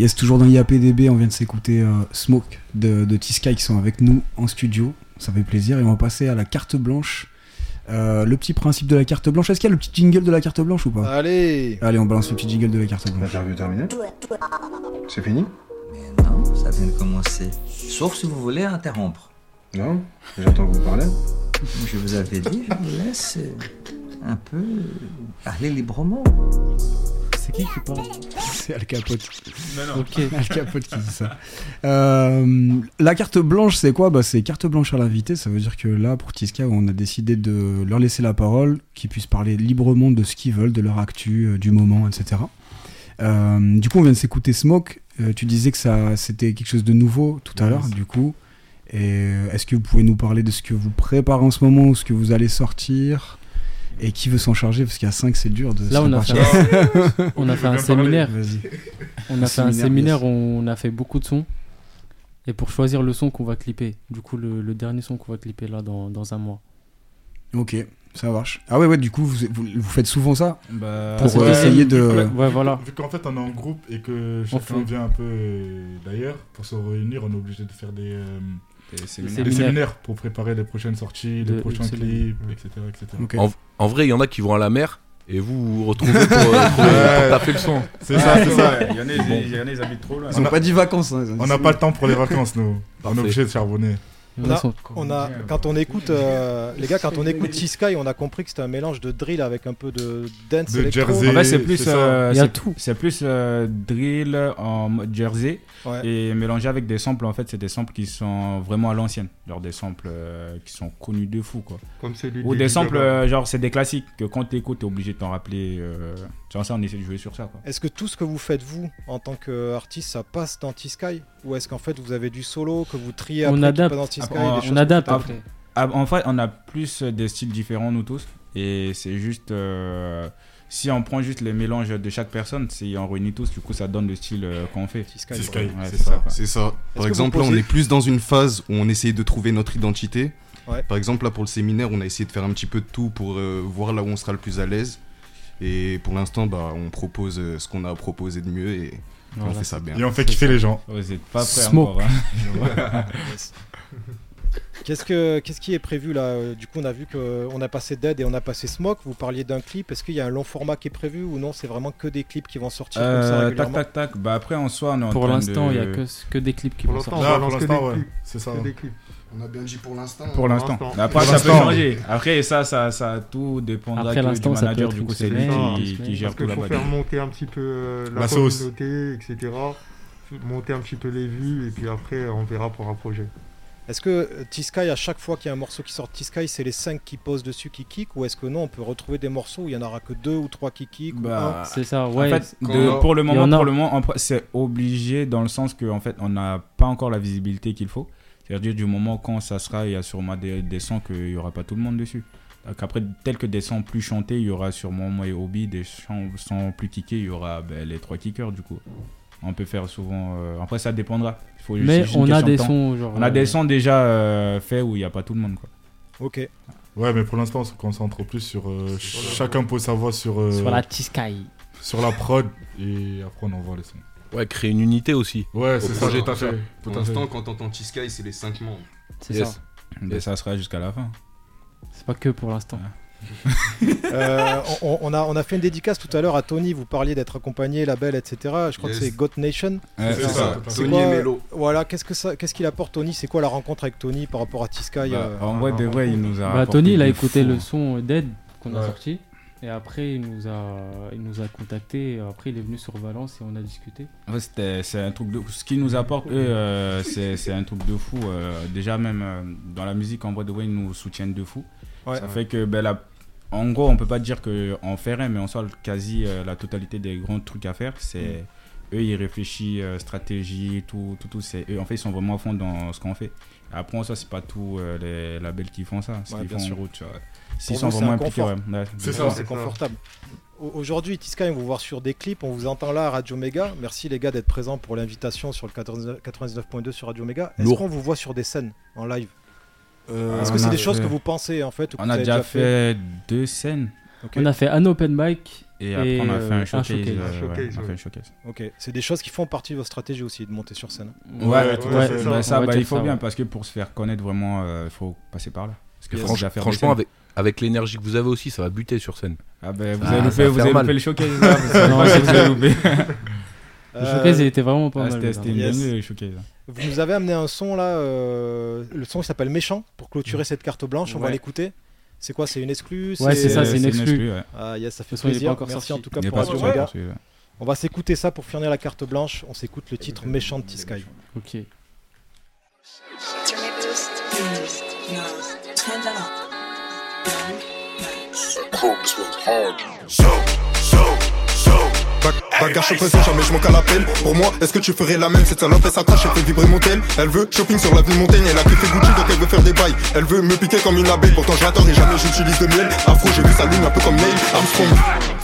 Yes, toujours dans IAPDB, on vient de s'écouter euh, Smoke de, de T-Sky qui sont avec nous en studio. Ça fait plaisir. Et on va passer à la carte blanche. Euh, le petit principe de la carte blanche. Est-ce qu'il y a le petit jingle de la carte blanche ou pas Allez Allez, on balance le petit jingle de la carte blanche. L'interview terminée C'est fini Non, ça vient de commencer. Sauf si vous voulez interrompre. Non J'entends que vous parlez. Je vous avais dit, je vous laisse un peu parler librement. C'est qui qui parle C'est Al Capote. Non. Al Capote qui dit ça. Euh, la carte blanche, c'est quoi? Bah, C'est carte blanche à l'invité. Ça veut dire que là, pour Tiska, on a décidé de leur laisser la parole, qu'ils puissent parler librement de ce qu'ils veulent, de leur actu, euh, du moment, etc. Euh, du coup, on vient de s'écouter Smoke. Euh, tu disais que ça, c'était quelque chose de nouveau tout à Yes. l'heure, du coup. Et est-ce que vous pouvez nous parler de ce que vous préparez en ce moment ou ce que vous allez sortir? Et qui veut s'en charger Parce qu'à 5, c'est dur de Là, se on a fait un, (laughs) (laughs) on a fait un séminaire. Vas-y. On a fait un Séminaire, où on a fait beaucoup de sons. Et pour choisir le son qu'on va clipper. Du coup, le, le dernier son qu'on va clipper là dans, dans un mois. Ok, ça marche. Ah ouais, ouais, du coup, vous, vous, vous faites souvent ça Bah, Pour euh, essayer de... Ouais, ouais, voilà. Vu qu'en fait on est en groupe et que chacun fait- vient un peu euh, d'ailleurs, pour se réunir, on est obligé de faire des, euh, Des séminaires. des séminaires pour préparer les prochaines sorties, De- les prochains clips, etc. etc. En, en vrai, il y en a qui vont à la mer Et vous vous retrouvez pour, euh, trouver- Ouais. pour taper le son. C'est ça, c'est ça. Il y en a, ils- il y en a, ils habitent trop loin. Ils ont pas dit vacances. hein, ils On n'a pas le temps pour les vacances, nous. On est obligé de charbonner. On a, on a- quand on écoute, euh, les gars, quand on écoute T-Sky, on a compris que c'était un mélange de drill avec un peu de dance De électro. Jersey. En fait, c'est plus, c'est euh, a c'est- c'est plus euh, drill en jersey Ouais. et mélangé avec des samples. En fait, c'est des samples qui sont vraiment à l'ancienne, genre des samples euh, qui sont connus de fou, quoi. Comme celui Ou de des samples, euh, genre c'est des classiques que quand tu écoutes, t'es obligé de t'en rappeler. Euh... Genre ça, on essaie de jouer sur ça, quoi. Est-ce que tout ce que vous faites, vous, en tant qu'artiste, ça passe dans T-Sky Ou est-ce qu'en fait, vous avez du solo, que vous triez On après qui adapte. passe dans T-Sky Après, on que vous adapte après. Ah, En fait, on a plus des styles différents, nous tous. Et c'est juste. euh, si on prend juste les mélanges de chaque personne, si on réunit tous, du coup, ça donne le style euh, qu'on fait. Ouais, c'est c'est ça. ça, quoi. C'est ça. Par exemple, là, on est plus dans une phase où on essaye de trouver notre identité. Ouais. Par exemple, là, pour le séminaire, on a essayé de faire un petit peu de tout pour euh, voir là où on sera le plus à l'aise. Et pour l'instant, bah, on propose ce qu'on a proposé de mieux et on fait ça bien. Et on fait kiffer les gens. Vous êtes pas prêts Smoke. encore. hein. (laughs) Qu'est-ce, que, qu'est-ce qui est prévu là Euh, Du coup, on a vu qu'on a passé Dead et on a passé Smoke. Vous parliez d'un clip. Est-ce qu'il y a un long format qui est prévu ou non? C'est vraiment que des clips qui vont sortir comme ça Euh, tac, régulièrement? tac, tac. Bah après, en soi, on est en Pour train l'instant, il de- y a que, que des clips qui Pour vont l'instant, sortir. Que des ouais. clips. C'est ça. Que des clips. On a bien dit pour l'instant. Pour l'instant. l'instant. Après, Pour ça peut l'instant. changer. Après, ça, ça, ça tout dépendra Après que du l'instant, ça peut manager. être Du une coup, c'est lui semaine, qui, gère Parce tout qu'il faut là-bas. faire monter un petit peu euh, la, La sauce. communauté, etc. Monter un petit peu les vues et puis après, on verra pour un projet. Est-ce que euh, T-Sky, à chaque fois qu'il y a un morceau qui sort de T-Sky, c'est les 5 qui posent dessus qui kick Ou est-ce que non, on peut retrouver des morceaux où il y en aura que 2 ou 3 qui kick ou Bah, un? C'est ça, En ouais. fait, quand- de- pour le il y moment, en a. pour le moment, c'est obligé dans le sens que en fait, on n'a pas encore la visibilité qu'il faut. C'est-à-dire du moment quand ça sera, il y a sûrement des, des sons qu'il n'y aura pas tout le monde dessus. Donc après, tel que des sons plus chantés, il y aura sûrement moi et Obi, des chants, sons plus kickés, il y aura ben, les trois kickers du coup. On peut faire souvent. euh, Après, ça dépendra. Il faut- Mais on a de des temps. sons, genre. On a des sons déjà euh, faits où il n'y a pas tout le monde. Quoi. Ok. Ouais, mais pour l'instant, on se concentre plus sur. euh, chacun pose sa voix sur, euh, Sur la T-Sky. sur la prod et après on envoie les sons. Ouais, créer une unité aussi. Ouais, c'est ça, tout à fait. Pour l'instant, quand t'entends T-Sky, c'est les 5 membres. C'est Yes. ça. Et ça sera jusqu'à la fin. C'est pas que pour l'instant. Euh, on, on a, on a fait une dédicace tout à l'heure à Tony. Vous parliez d'être accompagné, label, etc. Je crois Yes. que c'est Got Nation. Ouais, C'est ça. ça. Tony quoi, et Melo. Voilà, qu'est-ce que ça, qu'est-ce qu'il apporte Tony? C'est quoi la rencontre avec Tony par rapport à T-Sky Bah, euh, en vrai, de vrai, il nous a. Bah, Tony, il a écouté le son Dead qu'on a Ouais. sorti. Et après, il nous a, il nous a contacté. Après, il est venu sur Valence et on a discuté. C'était- c'est un truc de Ce qu'ils nous apportent, eux, euh, c'est c'est un truc de fou. euh, déjà, même euh, dans la musique, en vrai, de vrai, ils nous soutiennent de fou. Ouais. Ça fait que, ben, la- en gros, on peut pas dire qu'on fait rien, mais on sort quasi euh, la totalité des grands trucs à faire. C'est eux, ils réfléchissent, euh, stratégie, tout, tout, tout. C'est eux, en fait, ils sont vraiment à fond dans ce qu'on fait. Après, en soi, c'est pas tous euh, les labels qui font ça. Ce Ouais, bien font, en sûr. vois. S'ils sont c'est vraiment un impliqués, ouais. Ouais, C'est ça. c'est confortable. Au- Aujourd'hui, T-Sky, on vous voir sur des clips, on vous entend là à Radio Méga. Merci les gars d'être présents pour l'invitation sur le 99 99.2 sur Radio Méga. Est-ce qu'on vous voit sur des scènes en live? Euh, Est-ce que on c'est des choses que vous pensez en fait ou que On a déjà fait deux scènes. On a fait un open mic. Et après, on a fait euh, un showcase. showcase. euh, Un ouais, showcase, on a fait ouais. un showcase. Ok, c'est des choses qui font partie de votre stratégie aussi de monter sur scène. Ouais, Ouais, tout ouais, à fait. ça. Bah, ça, bah, il faut ça, bien ouais. parce que pour se faire connaître vraiment, euh, il faut passer par là. Parce que Yes. Franchement, avec, avec l'énergie que vous avez aussi, ça va buter sur scène. Ah ben, vous Ah, avez loupé, vous avez loupé le showcase là. (laughs) Vous avez loupé. (laughs) (laughs) Le showcase, il était vraiment pas Ah, mal. C'était Yes. le showcase. Vous nous avez amené un son là, euh, le son qui s'appelle Méchant pour clôturer cette carte blanche. On va l'écouter. C'est quoi C'est une exclue Ouais, c'est ça, c'est une exclue. ouais. Ah yes, ça fait Le son, il est plaisir. pas encore Merci sorti. en tout cas Il pour pas souci, ouais. On va s'écouter ça pour finir la carte blanche. On s'écoute le titre Méchant de T-Sky. Ok. Bagarre, je suis jamais je manque à l'appel. Pour moi, est-ce que tu ferais la même? Cette salope, elle s'attache, elle fait vibrer mon tel. Elle veut shopping sur l'avenue Montaigne, elle a kiffé Gucci, donc elle veut faire des bails. Elle veut me piquer comme une abeille, pourtant j'adore et jamais j'utilise de miel. Afro, j'ai vu sa lune un peu comme Neil Armstrong.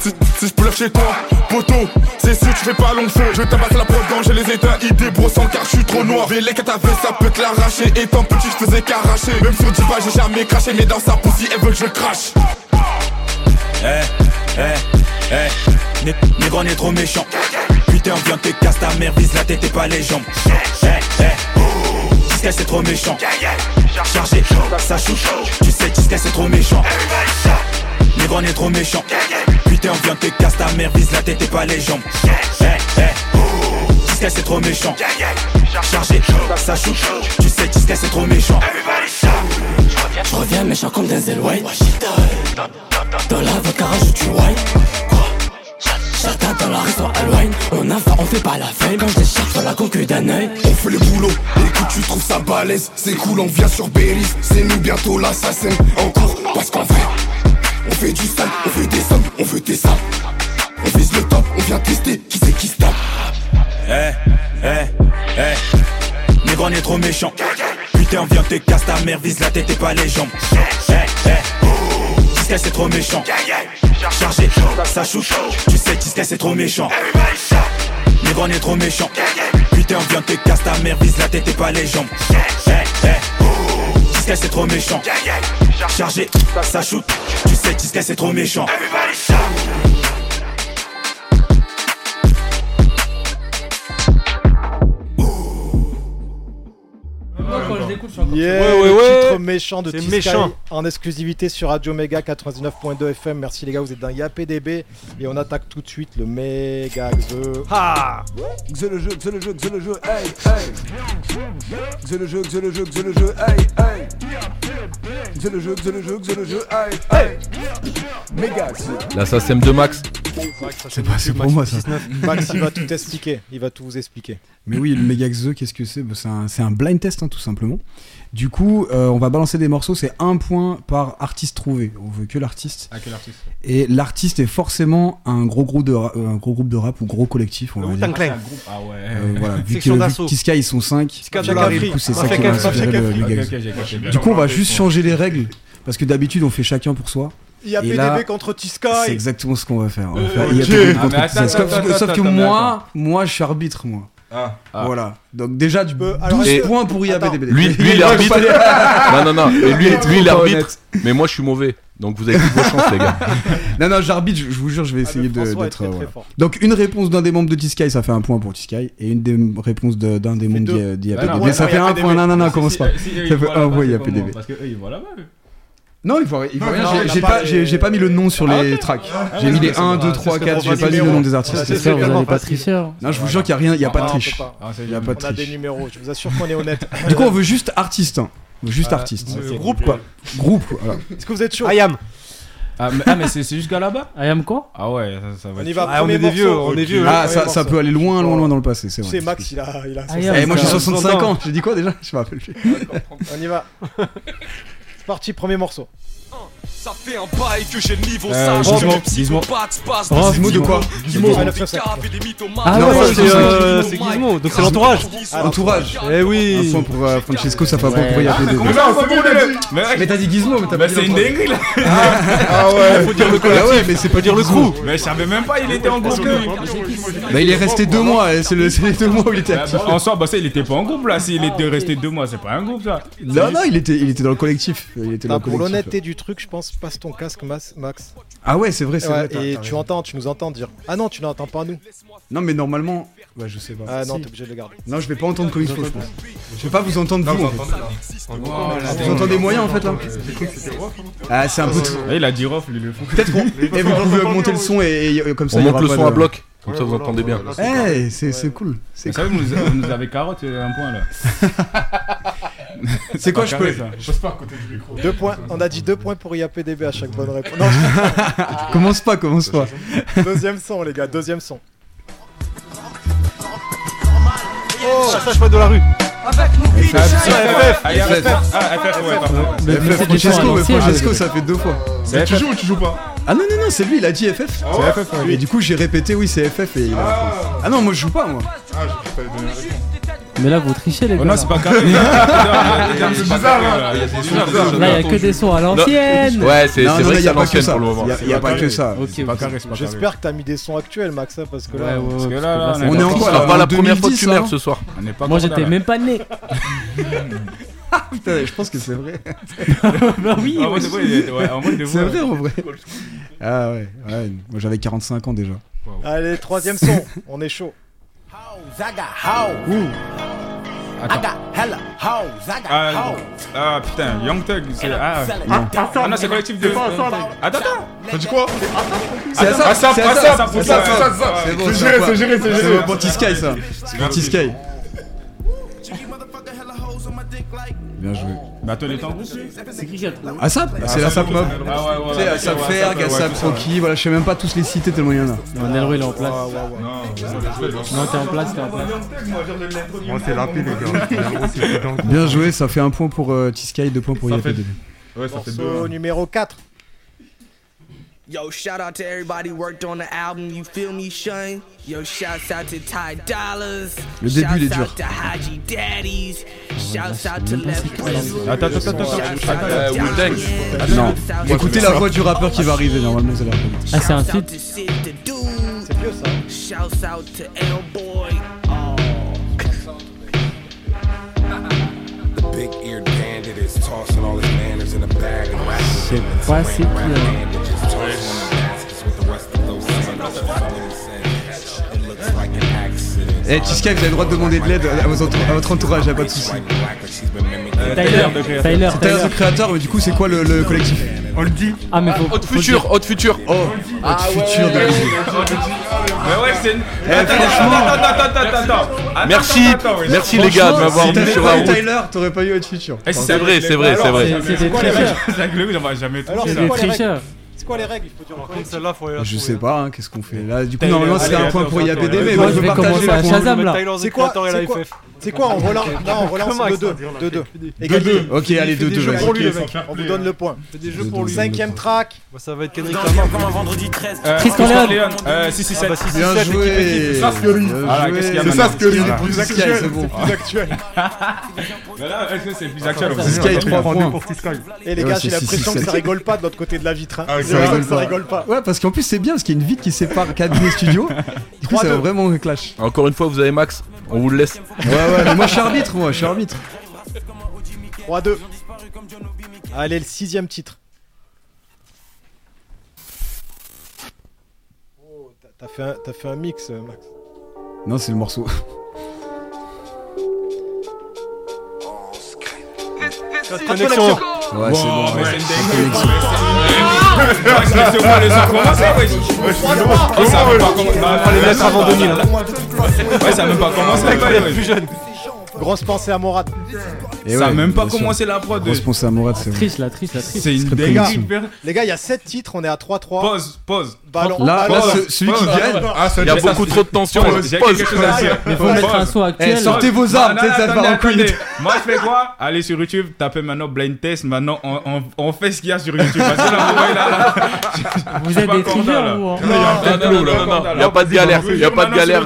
Si, si je peux chez toi, poteau, c'est si tu fais pas long feu. Je tabasse la prod quand j'ai les états, idées brossant car je suis trop noir. Les qu'à ta ça peut te l'arracher. Étant petit, je faisais qu'arracher. Même sur Diva, j'ai jamais craché, mais dans sa poussie, elle veut que je crache. Eh, eh, eh, Né- négro, est trop méchant. Putain, viens te casse ta mère, vise la tête et pas les jambes. Tisca c'est trop méchant. Chargé, ça chouche. Tu sais, Tisca c'est trop méchant. Négro, on est trop méchant. Putain, vient te casse ta mère, vise la tête et pas les jambes. Disque c'est trop méchant. Chargé, ça shoot. Tu sais, Disque c'est trop méchant. Je reviens méchant comme Denzel White Dans la vodka rajoute du white Chata dans la restaurant Halloween. On a faim, on fait pas la fame Quand je décharge dans la concu d'un œil. On fait le boulot, écoute tu trouves ça balèze. C'est cool, on vient sur Bélis C'est nous bientôt l'assassin. Encore parce qu'en vrai On fait du sale, on fait des sommes, on veut tes sables. On vise le top, on vient tester. Qui c'est qui se tape Eh, eh, eh. Négro on est trop méchant. Putain on vient te casse ta mère Vise la tête et pas les jambes. Eh, eh Disque c'est trop méchant. Chargé, ça shoot Tu sais Disque c'est trop méchant. Négro on est trop méchant Putain on vient te casse ta mère Vise la tête et pas les jambes. Eh, eh Disque c'est trop méchant. Chargé, ça shoot Tu sais Disque c'est trop méchant encore Yeah, Ouais, ouais, le ouais. titre méchant de T-Sky méchant. en exclusivité sur Radio Mega 99.2 FM. Merci les gars, vous êtes dans YAPDB et on attaque tout de suite le méga Xe. Ah Xe le jeu, Xe le jeu, Xe le jeu, hey, hey. Xe le jeu, Xe le jeu, Xe le jeu, hey, hey. Xe le jeu, Xe le jeu, Xe le jeu, hey, hey. Méga Xe. Sème de Max. C'est pas- c'est pour moi ça. Max il va (laughs) tout expliquer, il va tout vous expliquer. Mais oui, le Mega Xe, qu'est-ce que c'est? Bah, C'est un, c'est un blind test, hein, tout simplement. Du coup, euh, on va balancer des morceaux, c'est un point par artiste trouvé. On veut que l'artiste. Ah, quel artiste Et l'artiste est forcément un gros groupe de, ra- euh, un gros groupe de rap ou gros collectif, on va dire. Clan. Ah ouais. Euh, voilà, vu que. Kiska ils sont 5, Kiska de du la rue. coup c'est ça qui va inspirer le. Du coup on va juste changer les règles, parce que d'habitude on fait chacun pour soi. YAPDB Et là, contre T-Sky. C'est exactement ce qu'on va faire. On va faire ok. IAPDB Ah, contre attends. Sauf attends, que- sauf moi, moi je suis arbitre moi. Ah. Voilà. Donc déjà du peux- 12 alors, est-ce que- points pour IAPDB. Lui, lui il est (laughs) arbitre. (laughs) non, non, non. Et lui, lui il est arbitre. Mais moi, je suis mauvais. Donc vous avez toutes vos chances, les gars. (laughs) Non, non, j'arbitre, je vous jure, je vais Ah, essayer d'être. euh, voilà. Donc, une réponse d'un des membres de T-Sky, ça fait un point pour T-Sky. Et une des réponses de- d'un des membres Ah, d'IAPDB, ouais, ça fait un point. Non, non, non, commence pas. Ça fait un point c'est IAPDB. comment Parce que eux, ils voient là-bas. eux. Non, il faut, il faut Non, rien. j'ai- pas les- mis le nom sur Ah, les tracks. Ah, J'ai ouais, mis les bon, 1, c'est 2, bon, 3, c'est 4. trop J'ai pas mis le nom des artistes. c'est ça, vous également avez pas triché. Non, je vous jure qu'il y a rien, il y a pas de Ah, triche. peut pas. Ah, c'est Il y a pas de On a des numéros, je vous assure qu'on est honnête. Du coup, on veut juste artiste. hein. On veut Juste Ah, artiste. Groupe quoi Groupe, voilà. Est-ce que vous êtes chaud Ayam. Ah, mais, ah, mais c'est jusqu'à là-bas? I am quoi? Ah ouais, ça, ça va On être y va, Ah, on est des vieux, morceau. on est Ok. vieux. Ah, ça, peut aller loin, loin, loin dans le passé, c'est Tu vrai. sais, Max, il a, il a Ah, 60. yeah. Eh, moi j'ai ça- 65 ans, j'ai dit quoi déjà? Je me rappelle plus. On y va. (laughs) Parti, premier morceau. Ça fait un bail que j'ai le niveau Euh, sage Gizmo, Gizmo. Oh, de quoi Gizmo. Gizmo Ah, Ah Non, ouais, c'est Gizmo. euh, c'est Gizmo, donc c'est l'entourage. Entourage. Eh Un oui. point pour euh, Francesco, ça fait un point pour. Mais non, c'est bon, les Mais Mais t'as dit Gizmo, mais t'as pas Mais dit c'est une dinguerie là Ah ouais, faut dire le collectif. Ah ouais, mais c'est pas dire le crew. Mais je savais même pas, il était en groupe. Bah il est resté deux mois, c'est le- c'est les deux mois où il était Ah, actif. bah, En soi, bah ça, il était pas en groupe là. S'il était resté deux mois, c'est pas un groupe ça. Non, non, il était, il était dans le collectif. Ah, pour l'honnêteté du truc, je pense, passe ton casque, Max. Ah ouais, c'est vrai, c'est Ouais, vrai. et tu raison. entends, tu nous entends dire. Ah non, tu n'entends pas nous. Non, mais normalement. Ouais, je sais pas. Ah non, Si. t'es obligé de le garder. Non, je vais pas entendre comme il faut, je pense. Je vais pas vous entendre vous. en fait. Ah, Vous entendez moyen en fait là Ah, c'est un peu. Ah, Il a dit rof, lui le fou. Peut-être qu'on. Et vous pouvez augmenter le son et, et comme ça. On il y monte le son à bloc. Comme ça, vous entendez bien. Eh, c'est c'est cool. C'est Vous savez, vous nous, vous nous avez carotte euh, un point là. (laughs) (laughs) C'est quoi, je peux- ça. Je passe pas à côté du micro. Deux points. On a dit deux points pour IAPDB à chaque bonne réponse. Non, (laughs) Commence pas, commence pas. deuxième son, les gars, deuxième son. Oh, ça je de la rue. FF. FF. Ah, il y a FF. Ah, FF, ouais, pardon. Mais- mais c'est Francesco, mais l'ancienne. Francesco, ça fait deux fois. C'est Tu joues ou tu joues pas Ah non, non, non, c'est lui, il a dit FF. C'est FF, ouais. Et du coup, j'ai répété, oui, c'est FF. Et il a- Ah non, moi je joue pas, moi. Ah, j'ai cru que t'allais donner la réponse. Mais là, vous trichez, les Oh gars. non, c'est pas carré. (laughs) C'est bizarre, hein. Il y a des C'est sons bizarre. Là, il y a que des sons à l'ancienne. Ouais, c'est c'est vrai y que c'est a pas que l'ancienne ça. pour le moment. Y a- y a pas que ça. Ok, C'est pas carré, c'est pas carré. J'espère que t'as mis des sons actuels, Max, hein, parce que là. là, là, on est est en en Ce quoi sera là, pas la première fois que 2010, tu là merdes ce soir. Moi, encore là, j'étais là. même pas né. (laughs) Putain, je pense que c'est vrai. (laughs) bah oui, Ah, ouais, c'est vrai, il ouais, en C'est vrai en vrai. Ah ouais, ouais. Moi j'avais 45 ans déjà. Allez, troisième son. On est chaud. Attends. Euh, putain, Young Thug, c'est. Ah, non. ah non, c'est collectif de. Attends, attends. T'as dit quoi C'est ça, c'est ça, c'est ça, c'est ça. Ah, c'est bon, géré, c'est géré, c'est géré. C'est anti-sky ça. C'est anti-sky. Bien joué. Bah, mais attends, les temps C'est qui Asap ah, C'est l'Asap Mob. C'est Asap Ferg, Asap Rocky, voilà, je sais même pas tous les citer tellement il y en a. Non, Nelro il est en place. Non, t'es en place, t'es en place. Moi c'est rapide les gars. (laughs) Bien joué, ça fait un point pour euh, T-Sky, deux points pour YAP2. Ouais, ça fait deux. Hein. numéro 4. Yo, shout out to everybody worked on the album. You feel me, Shane? Yo, shout out to Ty Dollars. Le début, il est dur. Shout out Haji Daddies. Attends, attends, attends, attends. Non. Écoutez la voix du rappeur qui va arriver. Normalement, vous allez reconnaître. Ah, c'est un feat. C'est vieux ça. Shout out to L-Boy. big eared bandit is tossing all his manners in a bag and rapping. Eh, Chiska, vous avez le droit de demander de l'aide à, votre entourage, y'a pas de soucis. Tyler, euh, de Tyler, Tyler euh, mais du coup, c'est quoi le, collectif On le dit. Ah, mais. Haute future, haute future. Oh, ah, futur de la. Mais ouais, c'est une. Eh, attends, attends, attends, attends, Merci, merci les gars de m'avoir mis sur la. Tyler, t'aurais pas eu votre futur. Eh, c'est vrai, c'est vrai, c'est vrai. Quoi tricheur. va jamais toucher ça. C'était tricheur. C'est quoi les règles Il faut dire. Par celle-là, faut aller la Je sais pas, hein, qu'est-ce qu'on fait là Du coup, normalement, c'est un point pour IABD, mais moi, je vais partager à Shazam là. C'est quoi c'est quoi On relance, non, on relance Comment de 2 de 2 2 Ok, allez 2 2 On vous donne le point. C'est des jeux pour. Cinquième track. Ça va être Kendrick Lamar comme un vendredi 13. Euh, Christian Léon. Euh 6 Bien joué. C'est ça ce que lui. C'est ça ce que lui est plus actuel, c'est bon. Plus actuel. C'est plus actuel. (laughs) Sky 3 points pour Sky. Et eh, les gars, j'ai l'impression que ça rigole pas de l'autre côté de la vitre. Hein. Ah, ça rigole pas. Ouais, parce qu'en plus c'est bien parce qu'il y a une vitre qui sépare Cadmier Studio. Du coup, ça va vraiment clash. Encore une fois, vous avez Max. On vous le laisse. Ouais. Ah moi je suis arbitre, moi je suis arbitre. 3-2. Allez, le sixième titre. Oh, t'as fait, un, fait un mix, euh, Max. Non, c'est le morceau. Connexion. Ouais, c'est bon. Ouais. Laissez-moi les informations, ouais, je ça a même pas commencé. On les mettre avant 2000. Ouais, ça a même pas commencé, ouais, plus jeune. Grosse pensée à Morad. Et ça a même pas commencé la prod. Grosse pensée à Morad, c'est triste, la triste, la triste. C'est une dinguerie. Les gars, il y a 7 titres, on est à 3-3. Pause, pause. Là, celui qui gagne, ah, il y a beaucoup trop de tension. Pause. Il faut mettre un son eh, actuel. Sortez vos armes, peut-être ça va en Moi, je fais quoi? Allez sur YouTube, tapez maintenant blind test. Maintenant, on fait ce qu'il y a sur YouTube. Vous êtes des triviaux ou Il n'y a pas de galère. Il n'y a pas de galère.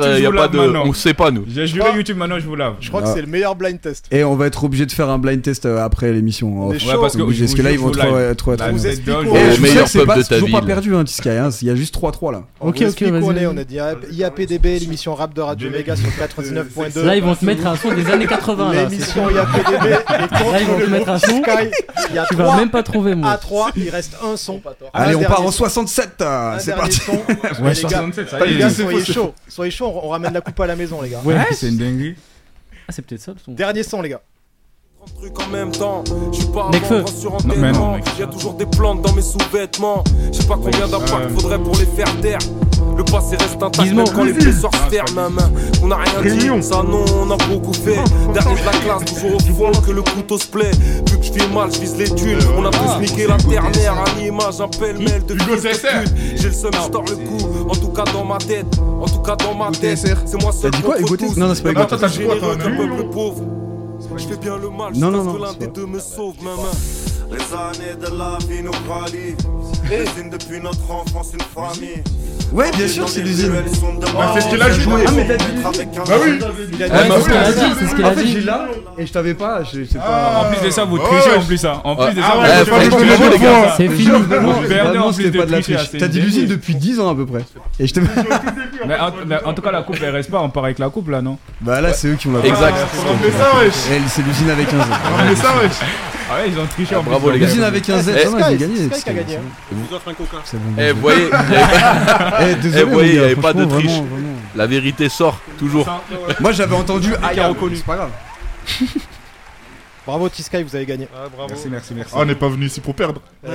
On sait pas, nous. J'ai juré YouTube, maintenant, je vous lave. Je crois que ah. c'est. Le meilleur blind test. Et on va être obligé de faire un blind test euh, après l'émission. Ouais, parce que, parce que là, ils vont trop euh, être. Vous Le meilleur pub de ta vie. pas perdu, hein, hein. Il y a juste 3-3 là. Ok, ok, On est, on a dit IAPDB, l'émission rap de Radio Méga sur 99.2. Là, ils vont te mettre un son des années 80. (laughs) L'émission IAPDB Là, ils vont te mettre un son. Tu vas même pas trouver, moi. A3, il reste un son. Allez, on part en 67. Euh, c'est parti. (laughs) Ouais, 67, ça y. Soyez chaud. Soyez chaud, on ramène la coupe à la maison, les gars. Ouais, c'est une dinguerie. Ah, c'est peut-être ça le son. Dernier son, les gars en même temps. Je suis pas sur un Il y a toujours des plantes dans mes sous-vêtements. Je sais pas combien d'impact faudrait pour les faire taire. Le passé reste intact même quand les blessures se ferment. On n'a rien dit, ça non, on a beaucoup fait. (laughs) Derrière la classe, toujours au front que le couteau se plaît. Vu que je fais mal, je vise les tuiles. On a tous niqué la dernière à l'image, un pêle-mêle de J'ai le seum, je tords le cou. En tout cas dans ma tête, en tout cas dans ma tête. C'est moi seul. T'as dit quoi, Non, non, c'est pas Attends, t'as dit quoi, je fais bien le mal, je non, que l'un des deux me sauve, ma main. Les années de la vie nous rallient. Eh. L'usine depuis notre enfance, une famille. Ouais, bien sûr, c'est l'usine. Bah, c'est ce qu'elle a joué. Ah, mais t'as dit. Bah oui. Eh, ah, bah Il a dit. c'est ce qu'elle a dit. C'est ce qu'elle a dit. J'ai là et je t'avais pas. Je, sais pas. En plus de ça, vous trichez en plus ça. En plus de ça, vous trichez. C'est fini. Vraiment, c'était pas de la triche. T'as dit l'usine depuis 10 ans à peu près. Et je te. (laughs) mets. Mais en tout cas, la coupe, elle reste pas. On part avec la coupe là, non? Bah là, c'est eux qui ont la Exact. On fait ça, wesh. C'est l'usine avec 15 ans. ça, wesh. Ah ouais, ils ont triché Ah, en bravo, plus. les gars. L'usine avec un Z, Eh, ça va, ils ont Sky, gagné. c'est Sky qui a c'est- gagné. Je vous offre un coca. C'est bon. Eh, vous voyez, il y avait- (laughs) Eh, désolé, Eh, vous voyez, il n'y mon avait pas de triche. vraiment, vraiment. La vérité sort toujours. Moi j'avais entendu Aya, reconnu. c'est pas grave. (laughs) Bravo T-Sky, vous avez gagné. Merci, merci, merci. Oh, on n'est pas venu ici pour perdre. (laughs)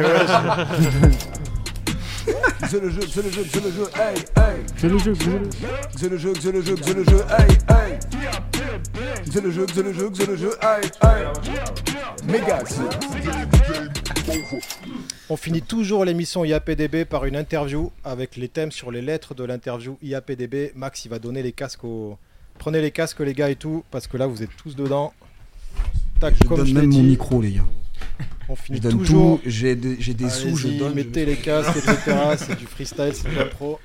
Ouais, C'est le jeu, c'est le jeu, c'est le jeu, hey, hey. C'est le jeu, c'est le jeu. C'est le jeu, c'est le jeu, c'est le jeu, hey, hey. C'est le jeu, c'est le jeu, c'est le jeu, hey, hey. Mégax. On finit toujours l'émission IAPDB par une interview avec les thèmes sur les lettres de l'interview IAPDB. Max, il va donner les casques aux. Prenez les casques, les gars, et tout, parce que là, vous êtes tous dedans. Tac, Je comme donne je même mon micro, les gars. On finit Je donne toujours. tout, j'ai des, j'ai des sous, je donne. Mettez les casques, etc. c'est du freestyle, c'est de l'impro.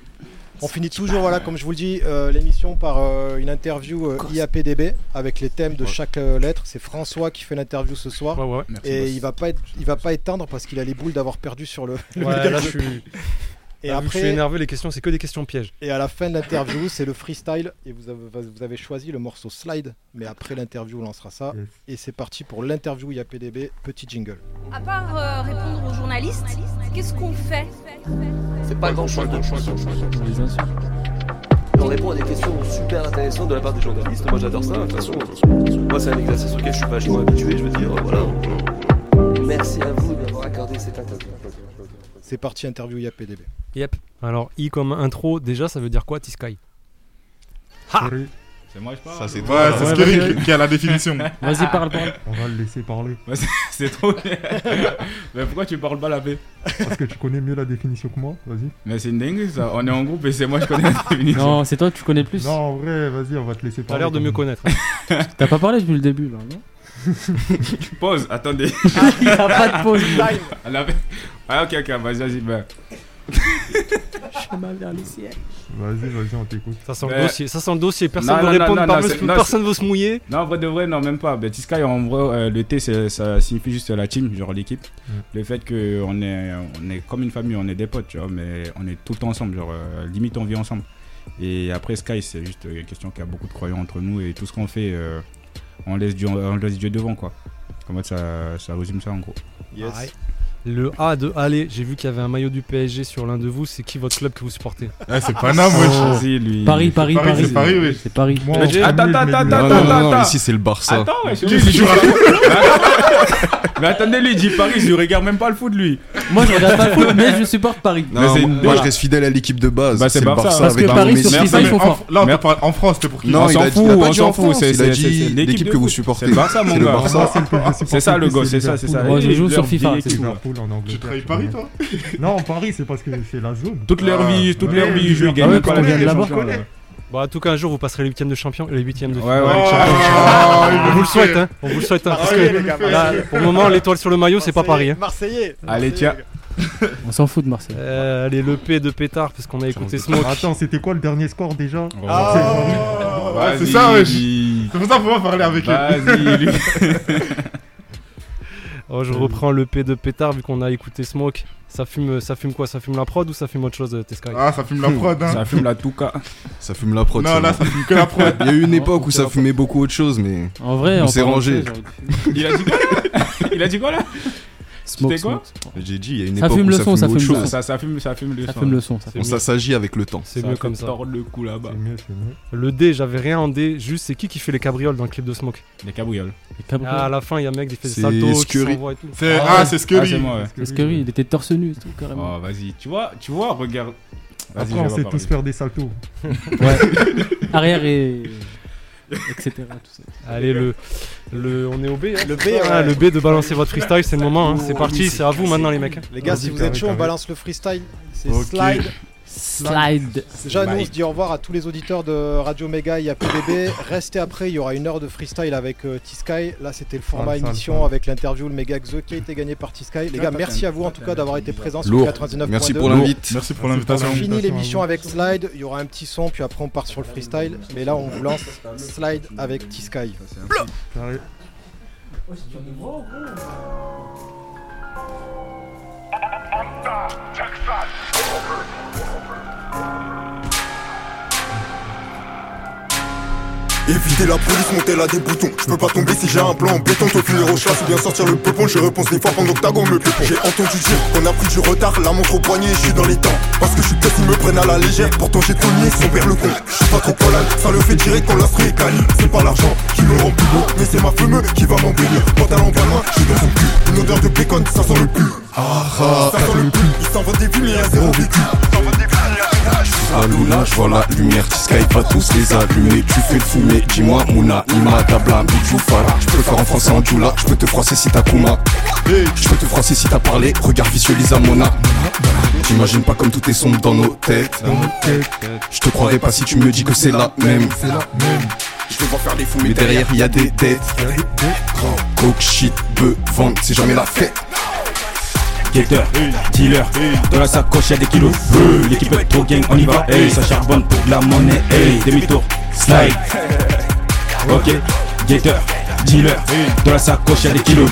On finit toujours, voilà, comme je vous le dis, euh, l'émission par euh, une interview euh, IAPDB avec les thèmes de chaque euh, lettre. C'est François qui fait l'interview ce soir. Merci, et boss. il va pas être, il va pas être tendre parce qu'il a les boules d'avoir perdu sur le. (laughs) le Ouais, méga là, jeu. je suis- Et Là, vu que après, je suis énervé, les questions, c'est que des questions pièges. et à la fin de l'interview, c'est le freestyle. Et vous avez, vous avez choisi le morceau slide. Mais après l'interview, on lancera ça. Et c'est parti pour l'interview IAPDB. Petit jingle. À part euh, répondre aux journalistes, qu'est-ce qu'on fait? C'est pas grand chose de chose. On répond à des questions super intéressantes de la part des journalistes. Moi j'adore ça. De toute façon, moi c'est un exercice auquel je suis vachement habitué. Je veux dire, voilà. Merci à vous d'avoir accordé cette interview. C'est parti, interview IAPDB. Yep. Alors, I comme intro, déjà, ça veut dire quoi, T-Sky? C'est moi je parle. Ça, c'est toi. Ouais, c'est qui- qui a la définition. (laughs) Vas-y, parle, parle. On va le laisser parler. Ouais, c'est- trop. (laughs) Mais pourquoi tu parles pas la paix Parce que tu connais mieux la définition que moi, vas-y. Mais c'est une dingue ça. On est en groupe et c'est moi je connais la définition. Non, c'est toi que tu connais plus. Non, en vrai, vas-y, on va te laisser parler. T'as l'air de mieux connaître. (laughs) T'as pas parlé depuis le début là, non? Pause, attendez. Il y a pas de pause. Ah, ok, ok, vas-y, vas-y. bah. (laughs) Chemin vers le ciel. Vas-y, vas-y, on t'écoute. Ça sent Mais- le dossier, ça sent le dossier. Personne Non, ne non, non, non, c'est- non, personne c'est- veut se mouiller. Non, en vrai de vrai, non, même pas. Ben, T-Sky, en vrai, euh, le T, c'est- ça signifie juste la team, genre l'équipe. Mm. Le fait qu'on est, on est comme une famille, on est des potes, tu vois, mais on est tout le temps ensemble, genre euh, limite on vit ensemble. Et après, Sky, c'est juste une question qu'il y a beaucoup de croyants entre nous et tout ce qu'on fait, euh, on, laisse Dieu, on laisse Dieu devant, quoi. Comment ça, ça résume ça en gros? Yes. Le A de Allez, j'ai vu qu'il y avait un maillot du PSG sur l'un de vous. C'est qui votre club que vous supportez Ah, c'est Paname, wesh. Oh, lui. Paris, Paris, Paris, Paris. c'est Paris, oui. C'est Paris. Moi, Attends, attends, attends, attends, attends, non, ici c'est le Barça. Attends, Mais attendez, lui, il dit Paris, il regarde même pas le foot, lui. Moi je regarde pas le foot, mais je supporte Paris. Non, Mais c'est moi, une- moi, je reste fidèle à l'équipe de base. Bah, c'est le Barça, parce avec que un Paris Messi. sur FIFA, Mais ils font En- fort. Là, on parle en France, t'es pour qui Non, On s'en a dit, fout, on s'en c'est- il a c'est- dit c'est l'équipe que vous supportez. C'est le Barça, mon C'est gars. C'est C'est ça le gosse, c'est ça, c'est. Moi, je joue sur FIFA, c'est tout. Là. Liverpool en Angleterre. Tu trahis Paris, toi (laughs) Non, Paris, c'est parce que c'est la zone. Toute leur Ah, vie, toute leur vie, Ah ouais, même pas quand la là-bas, là. Bon, en tout cas, un jour, vous passerez les huitièmes de champion, les huitièmes de Ouais, finale. ouais. Ah, On veut vous le souhaite, hein. On vous le souhaite, hein. parce Ah que pour le moment, l'étoile sur le maillot, c'est pas Paris. hein. Marseillais. Allez, tiens. (laughs) On s'en fout de Marseille. Euh, allez, le P de pétard, parce qu'on a écouté Smoke. Attends, c'était quoi le dernier score déjà Ah, c'est ça, wesh. C'est pour ça faut pas parler avec lui. (laughs) Oh, je reprends le P de pétard, vu qu'on a écouté Smoke. Ça fume, ça fume quoi? Ça fume la prod ou ça fume autre chose, euh, Tesky Ah, ça fume la prod, hein. Ça fume la touka. Ça fume la prod. Non, ça, là, ça fume que la prod. Il y a eu une époque où ça fumait beaucoup autre chose, mais En vrai, on s'est rangé. Il a dit quoi là? Il a dit quoi là? Smoke, C'était quoi smoke. J'ai dit, il y a une Ça époque fume où le ça son, ça autre fume le chose. son. ça, ça fume, ça fume le Ça son. fume le son. ça C'est On mieux. s'assagit avec le temps. C'est mieux comme ça. le cou là-bas. C'est mieux, c'est mieux. Le D, j'avais rien en D, juste c'est qui qui fait les cabrioles dans le clip de Smoke Les cabrioles. Les cabrioles. Ah, à la fin, il y a un mec qui fait des C'est saltos, qui Scurry. s'envoie et tout. C'est- Ah, Ah, c'est Ah, Scully. c'est moi, lui, il était torse nu tout, carrément. Oh, vas-y. Tu vois, tu vois, regarde. Vas-y, je Après, on sait tous faire des saltos. Ouais. Arrière et. (laughs) etc. Tout ça. Allez, le, le, on est au B. hein. Le B, Ah, ouais. le B de balancer votre freestyle, c'est le moment. hein. C'est parti, c'est à vous maintenant, les mecs. hein. Les gars, si vous êtes chaud, on balance le freestyle. C'est slide. Slide. On se dit au revoir à tous les auditeurs de Radio Mega et APDB. Restez après, il y aura une heure de freestyle avec euh, T-Sky. Là, c'était le format émission avec l'interview, le Mega Xe qui a été gagné par T-Sky. Les gars, merci à vous en tout cas d'avoir été présents sur Lourd. 99.2. Merci pour l'invite. Merci pour On l'invitation. finit Invitation l'émission avec Slide. Il y aura un petit son, puis après, on part sur le freestyle. Mais là, on vous lance Slide avec T-Sky. Carré. Éviter la police, monter là des boutons. Je peux pas tomber si j'ai un plan en béton. Te finir au chasse ou bien sortir le peupon. Je réponse des fois pendant que Tago me pépon. J'ai entendu dire qu'on a pris du retard, la montre au poignet, je suis dans les temps. Parce que je suis ils me prennent à la légère. Pourtant j'ai cogné son père le con. Je suis pas trop collable, ça le fait quand l'instru est quali. C'est pas l'argent qui me rend plus beau, mais c'est ma fumeux qui va m'embellir. Pantalon loin, je suis dans son cul. Une odeur de bacon, ça sent le pu. Ah ah, ça sent le pu. Il s'envoie des vues, mais zéro vécu. Aluna, je vois la lumière, Skype va tous les allumer Tu fais le fumer, dis-moi Mouna, Ima, Tabla, Farah. Je peux le faire en français en Djoula, je peux te froisser si t'as Kuma. Je peux te froisser si t'as parlé, regarde visualise à Mona. J'imagine pas comme tout est sombre dans nos têtes. Je te croirais pas si tu me dis que c'est la même. Je faire les fous mais derrière y a des têtes Coke, shit, bœuf, vente, c'est jamais la fête Gator, dealer, dans la sacoche y'a des kilos L'équipe est trop gang, on y va, hey, ça charbonne pour de la monnaie, hey, demi-tour, slide. Ok, Gator, dealer, dans la sacoche y'a des kilos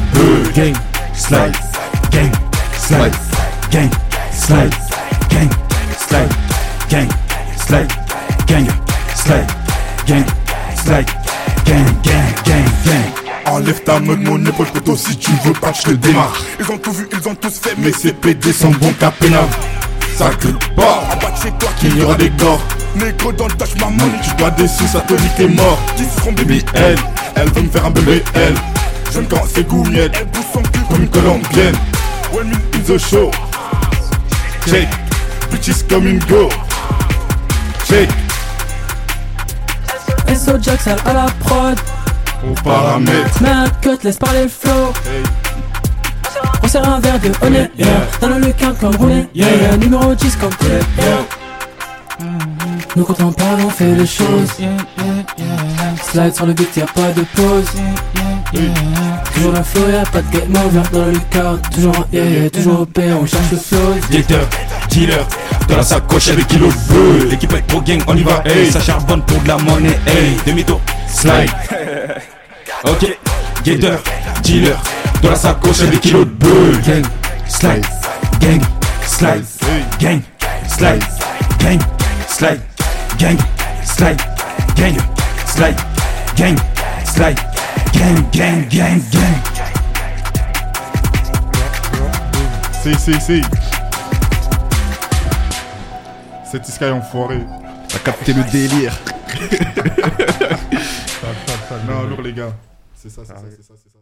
gang, slide, gang, slide, gang, slide, gang, slide, gang, slide, gang, slide, gang, slide, gang, gang, gang, gang Enlève ta main de mon épaule, poteau, si tu veux pas, je te démarre. Ils ont tout vu, ils ont tous fait, mais ces PD sont bons qu'à pénal. Ça crie pas, en bas de chez toi qu'il y aura des corps. Négro dans le touch, ma money, tu dois des sous, ça te dit t'es mort. 10 seront baby, elle, elle veut me faire un bébé, elle. Jeune quand c'est goumiette, elle pousse son cul comme une colombienne. When in the show, shake, bitches comme une go, shake. SO Jackson à la prod. Au paramètre. Mets un cut, laisse parler le flow. On sert un verre de yeah. Dans le quinte comme yeah, yeah. Numéro 10 comme yeah. Nous quand on parle, on fait les choses. Slide sur le beat, y'a pas de pause. Toujours la flow, y'a pas de game over dans le car. Toujours en yeah, yeah, toujours au pair, on cherche le flow. Gator, dealer, dans la sacoche avec kilo de feu L'équipe est trop gang, on y va, hey, ça charbonne pour de la monnaie, hey, demi-tour, slide. (laughs) Ok, Gator, dealer, dans la sacoche avec kilos de bœuf Gang, slide, gang, slide, gang, slide, gang, slide, gang, slide, gang, slide, gang, slide, gang, gang, gang, gang Si, si, si. C'est Sky enfoiré. T'as capté le délire. (laughs) non, lourd les gars. C'est ça, c'est ça, c'est ça, c'est ça.